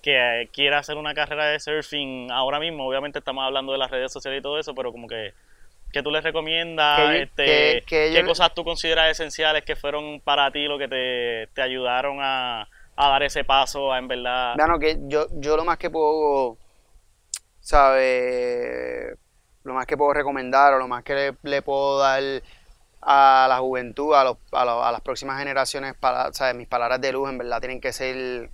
que quiera hacer una carrera de surfing ahora mismo, obviamente estamos hablando de las redes sociales y todo eso, pero como que, que tú les recomiendas, Que este, que- que qué yo- cosas tú consideras esenciales que fueron para ti lo que te, te ayudaron a, a dar ese paso, a en verdad... Bueno, que yo, yo lo más que puedo, ¿sabes? Lo más que puedo recomendar o lo más que le, puedo dar a la juventud, a, los, a, los- a las próximas generaciones, para, ¿sabes? Mis palabras de luz en verdad tienen que ser,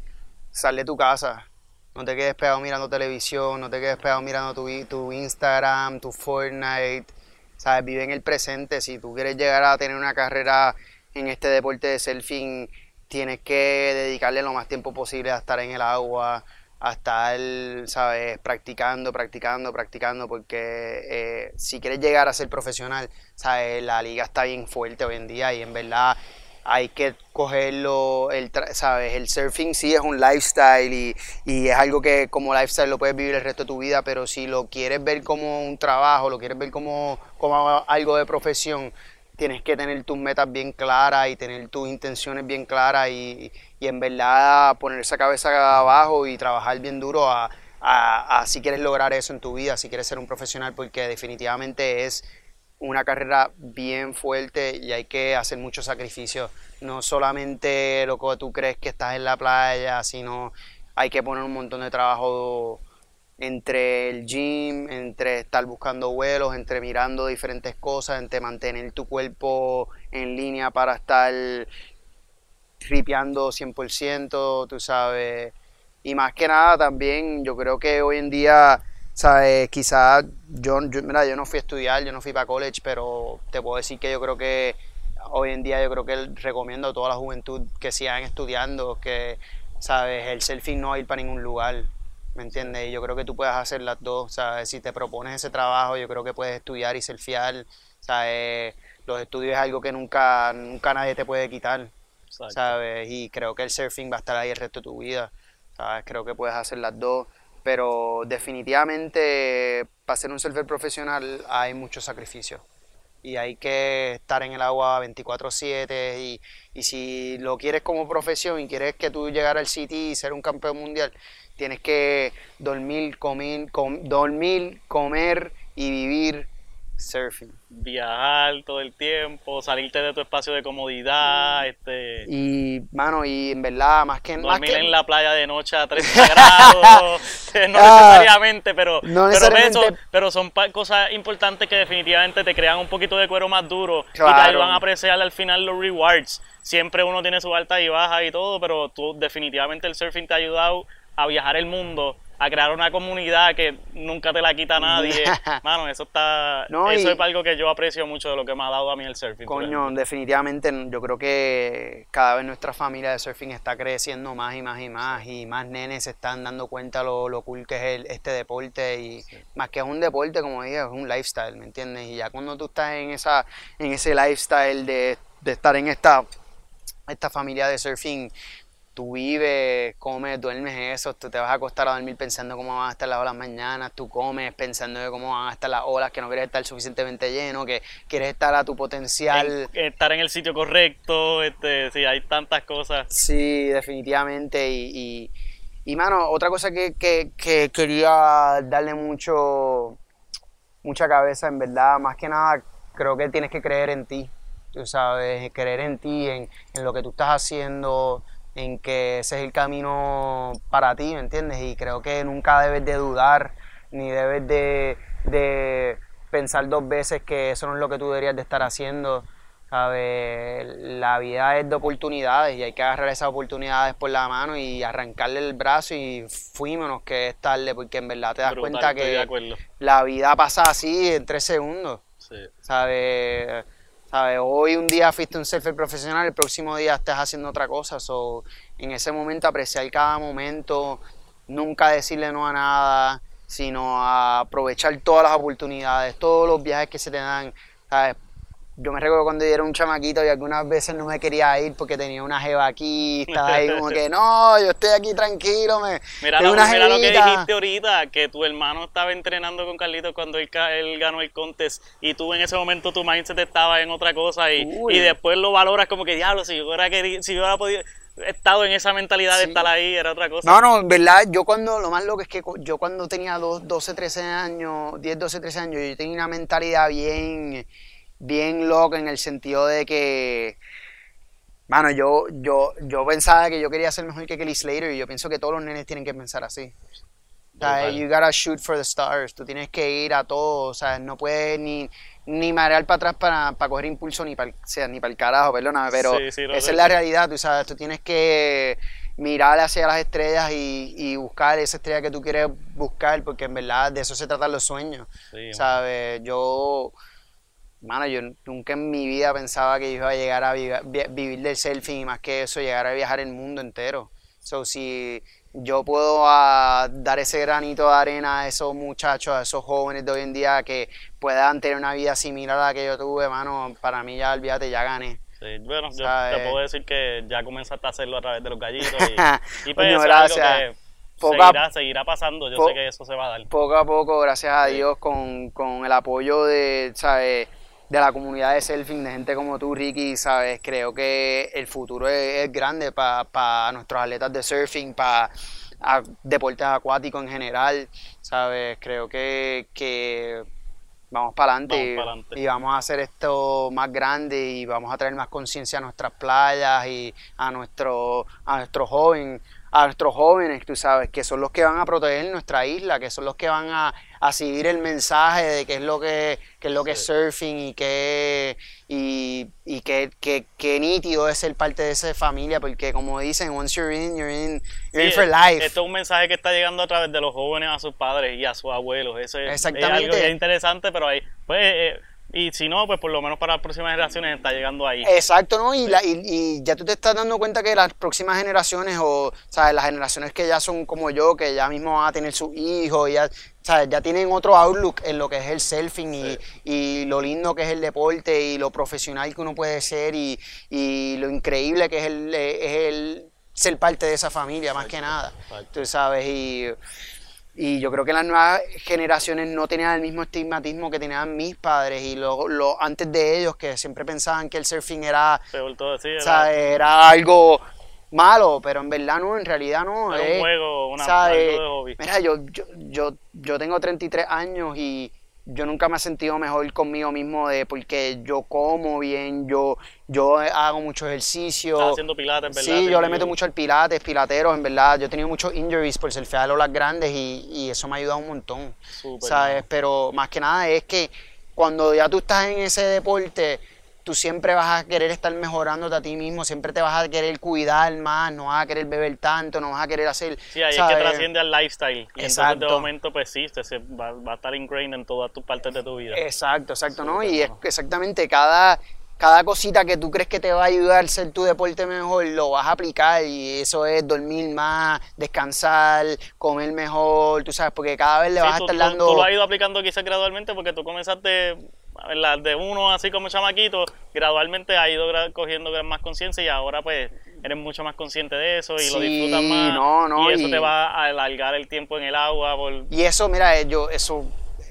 sal de tu casa. No te quedes pegado mirando televisión, no te quedes pegado mirando tu, tu Instagram, tu Fortnite. ¿Sabes? Vive en el presente. Si tú quieres llegar a tener una carrera en este deporte de surfing, tienes que dedicarle lo más tiempo posible a estar en el agua, a estar, ¿sabes? Practicando, practicando, practicando, porque eh, si quieres llegar a ser profesional, ¿sabes? La liga está bien fuerte hoy en día y en verdad hay que cogerlo, el, ¿sabes? El surfing sí es un lifestyle y, y es algo que como lifestyle lo puedes vivir el resto de tu vida, pero si lo quieres ver como un trabajo, lo quieres ver como, como algo de profesión, tienes que tener tus metas bien claras y tener tus intenciones bien claras y, y en verdad poner esa cabeza abajo y trabajar bien duro a, a- si quieres lograr eso en tu vida, si quieres ser un profesional, porque definitivamente es una carrera bien fuerte y hay que hacer muchos sacrificios. No solamente lo que tú crees que estás en la playa, sino hay que poner un montón de trabajo entre el gym, entre estar buscando vuelos, entre mirando diferentes cosas, entre mantener tu cuerpo en línea para estar ripeando 100%, tú sabes. Y más que nada también, yo creo que hoy en día, sabes, quizás yo, mira, yo no fui a estudiar, yo no fui para college, pero te puedo decir que yo creo que hoy en día yo creo que recomiendo a toda la juventud que sigan estudiando, que, sabes, el surfing no va a ir para ningún lugar. ¿Me entiendes? Y yo creo que tú puedes hacer las dos, ¿sabes? Si te propones ese trabajo, yo creo que puedes estudiar y surfear, ¿sabes? Los estudios es algo que nunca, nunca nadie te puede quitar, ¿sabes? Y creo que el surfing va a estar ahí el resto de tu vida, ¿sabes? Creo que puedes hacer las dos, pero definitivamente para ser un surfer profesional hay mucho sacrificio y hay que estar en el agua 24/7 y, y si lo quieres como profesión y quieres que tú llegar al City y ser un campeón mundial, tienes que dormir, comer, com- dormir, comer y vivir, Surfing. Viajar todo el tiempo, salirte de tu espacio de comodidad, este... Y, mano, y en verdad, más que... Más Dormir que en la playa de noche a 30 grados, no Ah, necesariamente, pero, no pero, eso- pero son cosas importantes que definitivamente te crean un poquito de cuero más duro y te ayudan a apreciar al final los rewards. Siempre uno tiene su alta y baja y todo, pero tú definitivamente el surfing te ha ayudado a viajar el mundo, a crear una comunidad que nunca te la quita nadie. Mano, eso está No, eso es algo que yo aprecio mucho de lo que me ha dado a mí el surfing. Coño, definitivamente yo creo que cada vez nuestra familia de surfing está creciendo más y más y más y más nenes se están dando cuenta lo, lo cool que es el- este deporte y más que es un deporte, como dije, es un lifestyle, ¿me entiendes? Y ya cuando tú estás en esa en ese lifestyle de, de estar en esta esta familia de surfing, tú vives, comes, duermes eso, tú te vas a acostar a dormir pensando cómo van a estar las olas mañana, tú comes pensando de cómo van a estar las olas, que no quieres estar suficientemente lleno, que quieres estar a tu potencial. En- estar en el sitio correcto, este, sí, hay tantas cosas. Sí, definitivamente. Y, y, y, mano, otra cosa que, que- que quería darle mucho, mucha cabeza, en verdad, más que nada, creo que tienes que creer en ti. Tú sabes, creer en ti, en, en lo que tú estás haciendo, en que ese es el camino para ti, ¿me entiendes? Y creo que nunca debes de dudar, ni debes de, de pensar dos veces que eso no es lo que tú deberías de estar haciendo. ¿Sabes? La vida es de oportunidades y hay que agarrar esas oportunidades por la mano y arrancarle el brazo y fuímonos que es tarde porque en verdad te das Brutal, cuenta que la vida pasa así en tres segundos. Sí. ¿Sabes? ¿Sabes? Hoy un día fuiste un surfer profesional, el próximo día estás haciendo otra cosa. So, en ese momento apreciar cada momento, nunca decirle no a nada, sino a aprovechar todas las oportunidades, todos los viajes que se te dan. Yo me recuerdo cuando yo era un chamaquito y algunas veces no me quería ir porque tenía una jeva aquí, estaba ahí como que no, yo estoy aquí tranquilo, me Mira, lo, una mira lo que jevita". dijiste ahorita, que tu hermano estaba entrenando con Carlitos cuando él, él ganó el contest y tú en ese momento tu mindset estaba en otra cosa y, y después lo valoras como que diablo, si yo hubiera querido, si yo hubiera podido, estado en esa mentalidad de estar ahí, era otra cosa. No, no, en verdad, yo cuando, lo más loco es que yo cuando tenía dos- 12, 13 años, 10, 12, 13 años, yo tenía una mentalidad bien, bien loca en el sentido de que, mano, yo, yo, yo pensaba que yo quería ser mejor que Kelly Slater y yo pienso que todos los nenes tienen que pensar así. O sea, you gotta shoot for the stars, tú tienes que ir a todo, o sea, no puedes ni, ni marear para atrás para, para coger impulso ni para, o sea, ni para el carajo, perdóname, pero Sí, sí, lo esa es la realidad, tú sabes, tú tienes que mirar hacia las estrellas y, y buscar esa estrella que tú quieres buscar, porque en verdad de eso se tratan los sueños, Sí, ¿sabes? Yo, mano, yo nunca en mi vida pensaba que yo iba a llegar a vi- vi- vivir del surfing y más que eso, llegar a viajar el mundo entero. So, si yo puedo ah, dar ese granito de arena a esos muchachos, a esos jóvenes de hoy en día que puedan tener una vida similar a la que yo tuve, mano, para mí ya, olvídate, ya gané. Sí, bueno, yo ¿sabes? te puedo decir que ya comenzaste a hacerlo a través de los gallitos y, y pues eso es algo gracias. que Poco a- seguirá, seguirá pasando, yo sé que eso se va a dar. poco a poco, gracias a. Dios, con, con el apoyo de, ¿sabes? De la comunidad de surfing, de gente como tú, Ricky, ¿sabes? Creo que el futuro es, es grande para nuestros atletas de surfing, para deportes acuáticos en general, ¿sabes? Creo que, que vamos para adelante y, y vamos a hacer esto más grande y vamos a traer más conciencia a nuestras playas y a nuestro a nuestros jóvenes a nuestros jóvenes tú sabes que son los que van a proteger nuestra isla que son los que van a, a seguir el mensaje de qué es lo que, qué es lo que es surfing y qué y, y qué, qué- qué nítido es ser parte de esa familia porque como dicen once you're in you're in you're in for life Esto es un mensaje que está llegando a través de los jóvenes a sus padres y a sus abuelos. Eso es, es Exactamente. algo que es interesante, pero ahí, pues, eh, y si no, pues por lo menos para las próximas generaciones está llegando ahí. Exacto, ¿no? Y, la- y, y ya tú te estás dando cuenta que las próximas generaciones, o, ¿sabes? Las generaciones que ya son como yo, que ya mismo van a tener sus hijos, ya, ¿sabes? Ya tienen otro outlook en lo que es el surfing y, y lo lindo que es el deporte y lo profesional que uno puede ser y, y lo increíble que es el, eh, es el ser parte de esa familia, más que nada. exacto. Tú sabes, y, y yo creo que las nuevas generaciones no tenían el mismo estigmatismo que tenían mis padres y lo, lo- antes de ellos, que siempre pensaban que el surfing era, todo, sí, era, ¿sabes? era algo malo, pero en verdad no, en realidad no. era es- un juego, una, ¿sabes? algo de hobby. Mira, yo, yo, yo, yo tengo 33 años y yo nunca me he sentido mejor conmigo mismo de porque yo como bien, yo, yo hago mucho ejercicio. Estás haciendo pilates, ¿verdad? Sí, yo le meto mucho al pilates, pilateros, en verdad. Yo he tenido muchos injuries por surfear a olas grandes y, y eso me ha ayudado un montón, Súper, ¿sabes? Pero más que nada es que cuando ya tú estás en ese deporte, tú siempre vas a querer estar mejorándote a ti mismo, siempre te vas a querer cuidar más, no vas a querer beber tanto, no vas a querer hacer... Sí, ahí es que trasciende al lifestyle. Y entonces de Exacto. momento, pues sí, se- va, va a estar ingrained en todas tus partes de tu vida. Exacto, exacto, ¿no? Y es exactamente cada, cada cosita que tú crees que te va a ayudar a ser tu deporte mejor, lo vas a aplicar y eso es dormir más, descansar, comer mejor, tú sabes, porque cada vez le Sí, vas a tú, estar tú- dando... tú lo has ido aplicando quizás gradualmente porque tú comenzaste a ver, la- de uno así como chamaquito, gradualmente has ido cogiendo más conciencia y ahora pues eres mucho más consciente de eso y lo Sí, disfrutas más. no, no, y eso y- te va a alargar el tiempo en el agua. Por, Y eso, mira, eh, yo, eso,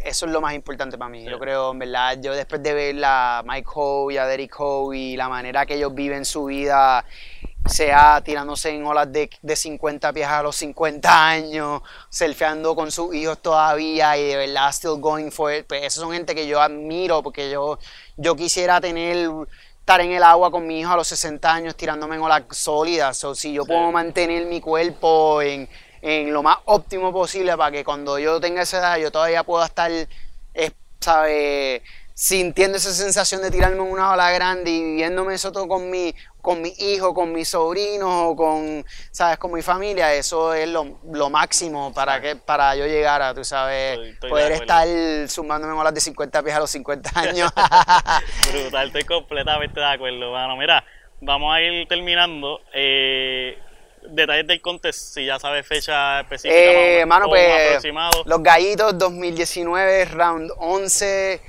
eso es lo más importante para mí. Sí. Yo creo, en verdad, yo después de ver a Mike Howe y a Derek Howe y la manera que ellos viven su vida, sea tirándose en olas de, de 50 pies a los 50 años, surfeando con sus hijos todavía y de verdad still going for it, pues esos son gente que yo admiro porque yo, yo quisiera tener estar en el agua con mi hijo a los 60 años tirándome en olas sólidas. O si yo Sí. puedo mantener mi cuerpo en, en lo más óptimo posible para que cuando yo tenga esa edad yo todavía pueda estar, eh, ¿sabe? Sintiendo esa sensación de tirarme en una ola grande y viviéndome eso todo con mi, con mi hijo, con mis sobrinos o con, ¿sabes? Con mi familia, eso es lo, lo máximo para que para yo llegar a, tú sabes, Estoy- estoy de poder estar sumándome en olas de 50 pies a los 50 años. Brutal, estoy completamente de acuerdo, mano. Mira, vamos a ir terminando. Eh, detalles del contest, si ya sabes fecha específica, Eh, más mano, pues aproximado. los gallitos 2019, round 11,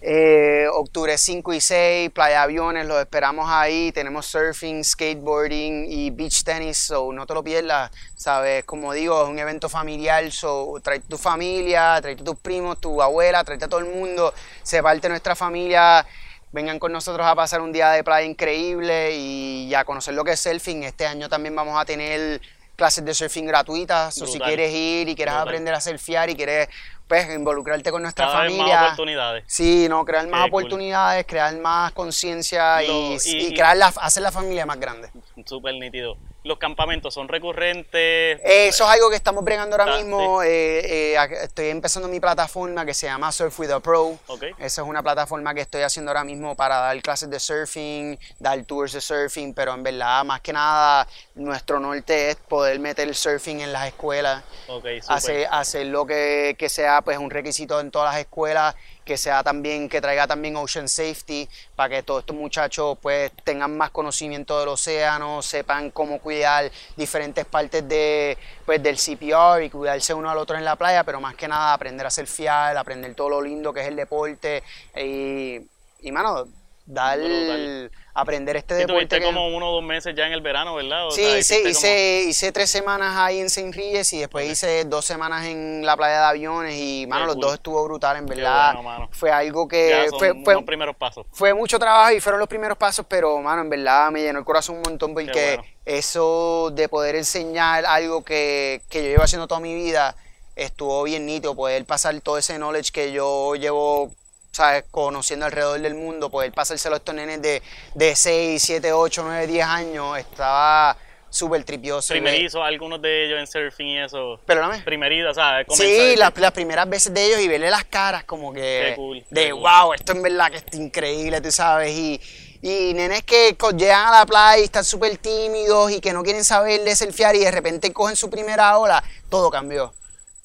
eh, octubre 5 y 6, playa aviones, los esperamos ahí. Tenemos surfing, skateboarding y beach tennis, so no te lo pierdas, ¿sabes? Como digo, es un evento familiar, so trae tu familia, trae tus primos, tu abuela, trae a todo el mundo, se parte nuestra familia. Vengan con nosotros a pasar un día de playa increíble y a conocer lo que es surfing. Este año también vamos a tener clases de surfing gratuitas. O si Brutal. quieres ir y quieres Brutal. aprender a surfear y quieres pues, involucrarte con nuestra Cada vez más familia. oportunidades. Sí, no, crear más Qué cool. oportunidades, crear más conciencia y- crear la, hacer la familia más grande. Súper nítido. Los campamentos son recurrentes. Eh, Eso es algo que estamos bregando ahora Ah, mismo. eh, eh, estoy empezando mi plataforma que se llama Surf with a Pro. Ok. Esa es una plataforma que estoy haciendo ahora mismo para dar clases de surfing, dar tours de surfing, pero en verdad, más que nada, nuestro norte es poder meter el surfing en las escuelas, Ok, súper. hacer, hacer lo que, que sea pues un requisito en todas las escuelas, que sea también, que traiga también ocean safety, para que todos estos muchachos pues tengan más conocimiento del océano, sepan cómo cuidar diferentes partes de, pues, del CPR y cuidarse uno al otro en la playa, pero más que nada aprender a surfear, aprender todo lo lindo que es el deporte. Y, y mano, dar, Brutal. aprender este Sí, deporte. tuviste que- como uno o dos meses ya en el verano, ¿verdad? O Sí, sea, hice, hice, hice tres semanas ahí en St. Regis y después hice dos semanas en la playa de aviones y, mano, los cool. dos estuvo brutal, en verdad. bueno, mano. Fue algo que... ya fue, fue, primeros pasos. fue mucho trabajo y fueron los primeros pasos, pero, mano, en verdad me llenó el corazón un montón porque bueno. eso de poder enseñar algo que, que yo llevo haciendo toda mi vida estuvo bien nítido, poder pasar todo ese knowledge que yo llevo ¿sabes? conociendo alrededor del mundo, poder pasárselo a estos nenes de, de 6, 7, 8, 9, 10 años, estaba súper tripioso. Primerizo, algunos de ellos en surfing y eso. Perdóname. Primerizo, ¿sabes? Sí, las, las primeras veces de ellos y verle las caras como que Qué cool, de qué cool. wow, esto en verdad que está increíble, tú sabes, y, y nenes que llegan a la playa y están súper tímidos y que no quieren saber de surfear y de repente cogen su primera ola, todo cambió,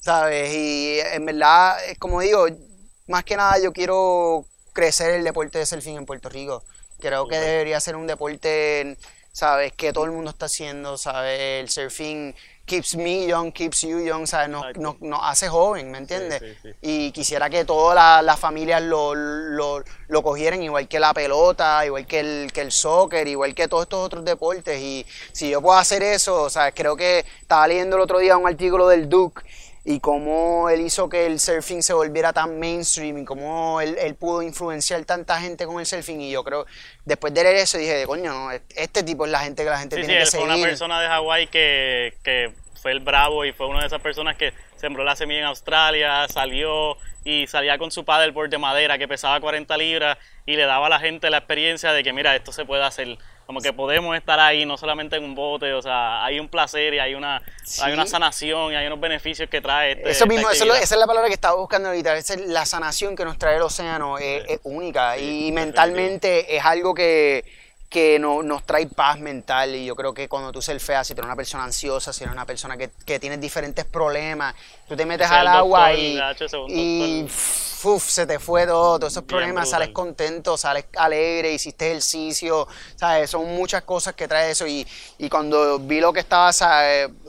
¿sabes? Y en verdad, eh, como digo, más que nada yo quiero crecer el deporte de surfing en Puerto Rico. Creo que debería ser un deporte, ¿sabes? Que todo el mundo está haciendo, ¿sabes? El surfing keeps me young, keeps you young, ¿sabes? Nos, nos, nos hace joven, ¿me entiendes? sí, sí. Y quisiera que todas la- las familias lo, lo, lo cogieran, igual que la pelota, igual que el, que el soccer, igual que todos estos otros deportes. Y si yo puedo hacer eso, ¿sabes? Creo que estaba leyendo el otro día un artículo del Duke y cómo él hizo que el surfing se volviera tan mainstream y cómo él, él pudo influenciar tanta gente con el surfing. Y yo creo, después de leer eso, dije, coño, este tipo es la gente que la gente Sí, sí, tiene él que fue seguir. una persona de Hawái que, que fue el bravo y fue una de esas personas que sembró la semilla en Australia, salió, y salía con su paddleboard de madera que pesaba 40 libras y le daba a la gente la experiencia de que mira, esto se puede hacer. Como que podemos estar ahí, no solamente en un bote, o sea, hay un placer y hay una, hay una sanación y hay unos beneficios que trae este, Eso mismo, esa es la palabra que estaba buscando ahorita, esa es la sanación que nos trae el océano, es, única y mentalmente es algo que que no, nos trae paz mental y yo creo que cuando tú surfeas, si tú eres una persona ansiosa, si eres una persona que, que tienes diferentes problemas, tú te metes al agua y, y se te fue todo, todos esos problemas, sales contento, sales alegre, hiciste ejercicio, ¿sabes? Son muchas cosas que trae eso y, y cuando vi lo que estaba,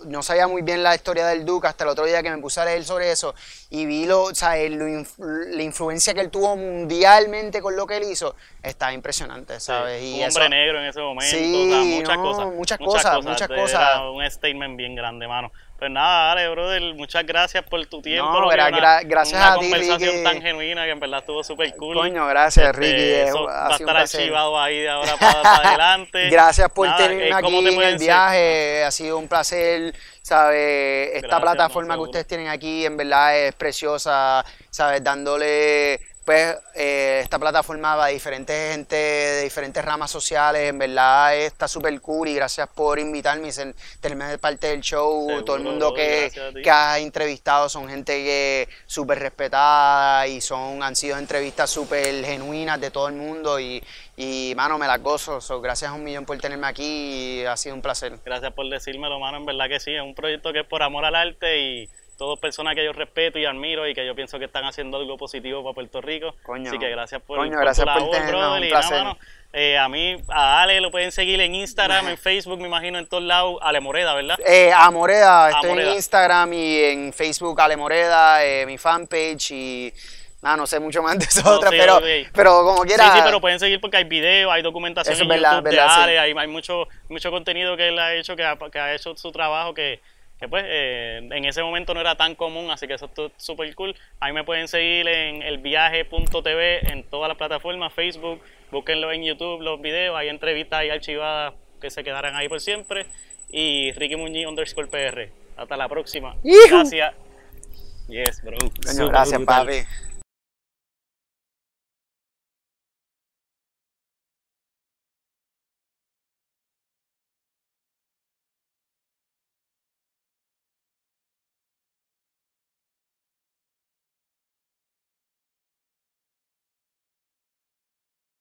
no sabía muy bien la historia del Duque hasta el otro día que me puse a leer sobre eso y vi lo, ¿sabes? la influencia que él tuvo mundialmente con lo que él hizo, está impresionante, ¿sabes? y un hombre negro en ese momento, muchas, cosas, muchas, cosas. Muchas cosas, Era un statement bien grande, mano. Pues nada, dale, brother, muchas gracias por tu tiempo. No, una, gracias a ti, conversación tan genuina que en verdad estuvo súper cool. Coño, gracias, este, Ricky. Eso va a estar archivado ahí de ahora para, adelante. gracias por tenerme eh, aquí en el viaje. Ha sido un placer, ¿sabes? Esta plataforma que ustedes tienen aquí, en verdad, es preciosa, ¿sabes? Dándole pues eh, esta plataforma va a diferentes gente de diferentes ramas sociales, en verdad está súper cool y gracias por invitarme y ser, tenerme parte del show, todo el mundo que, que has entrevistado son gente que súper respetada y son han sido entrevistas súper genuinas de todo el mundo y, y mano, me la gozo, gracias a un millón por tenerme aquí y ha sido un placer. Gracias por decírmelo, mano, en verdad que sí, es un proyecto que es por amor al arte y todos personas que yo respeto y admiro y que yo pienso que están haciendo algo positivo para Puerto Rico. Así que gracias por, coño, gracias por, brother. Y eh, a mí, a Ale lo pueden seguir en Instagram, en Facebook, me imagino, en todos lados. Ale Moreda, ¿verdad? Eh, a Moreda, estoy en Instagram y en Facebook Ale Moreda, eh, mi fanpage y... no sé mucho más de eso otra, pero, pero como quiera. Sí, sí, pero pueden seguir porque hay videos, hay documentación en YouTube de Ale, hay, hay, mucho, mucho contenido que él ha hecho, que ha, que ha hecho su trabajo, que, que pues eh, en ese momento no era tan común, así que eso es súper cool. Ahí me pueden seguir en elviaje.tv en todas las plataformas, Facebook, búsquenlo en YouTube, los videos, hay entrevistas ahí archivadas que se quedarán ahí por siempre. Y Ricky Muñiz underscore PR. Hasta la próxima. Gracias. Yes, bro. gracias, papi.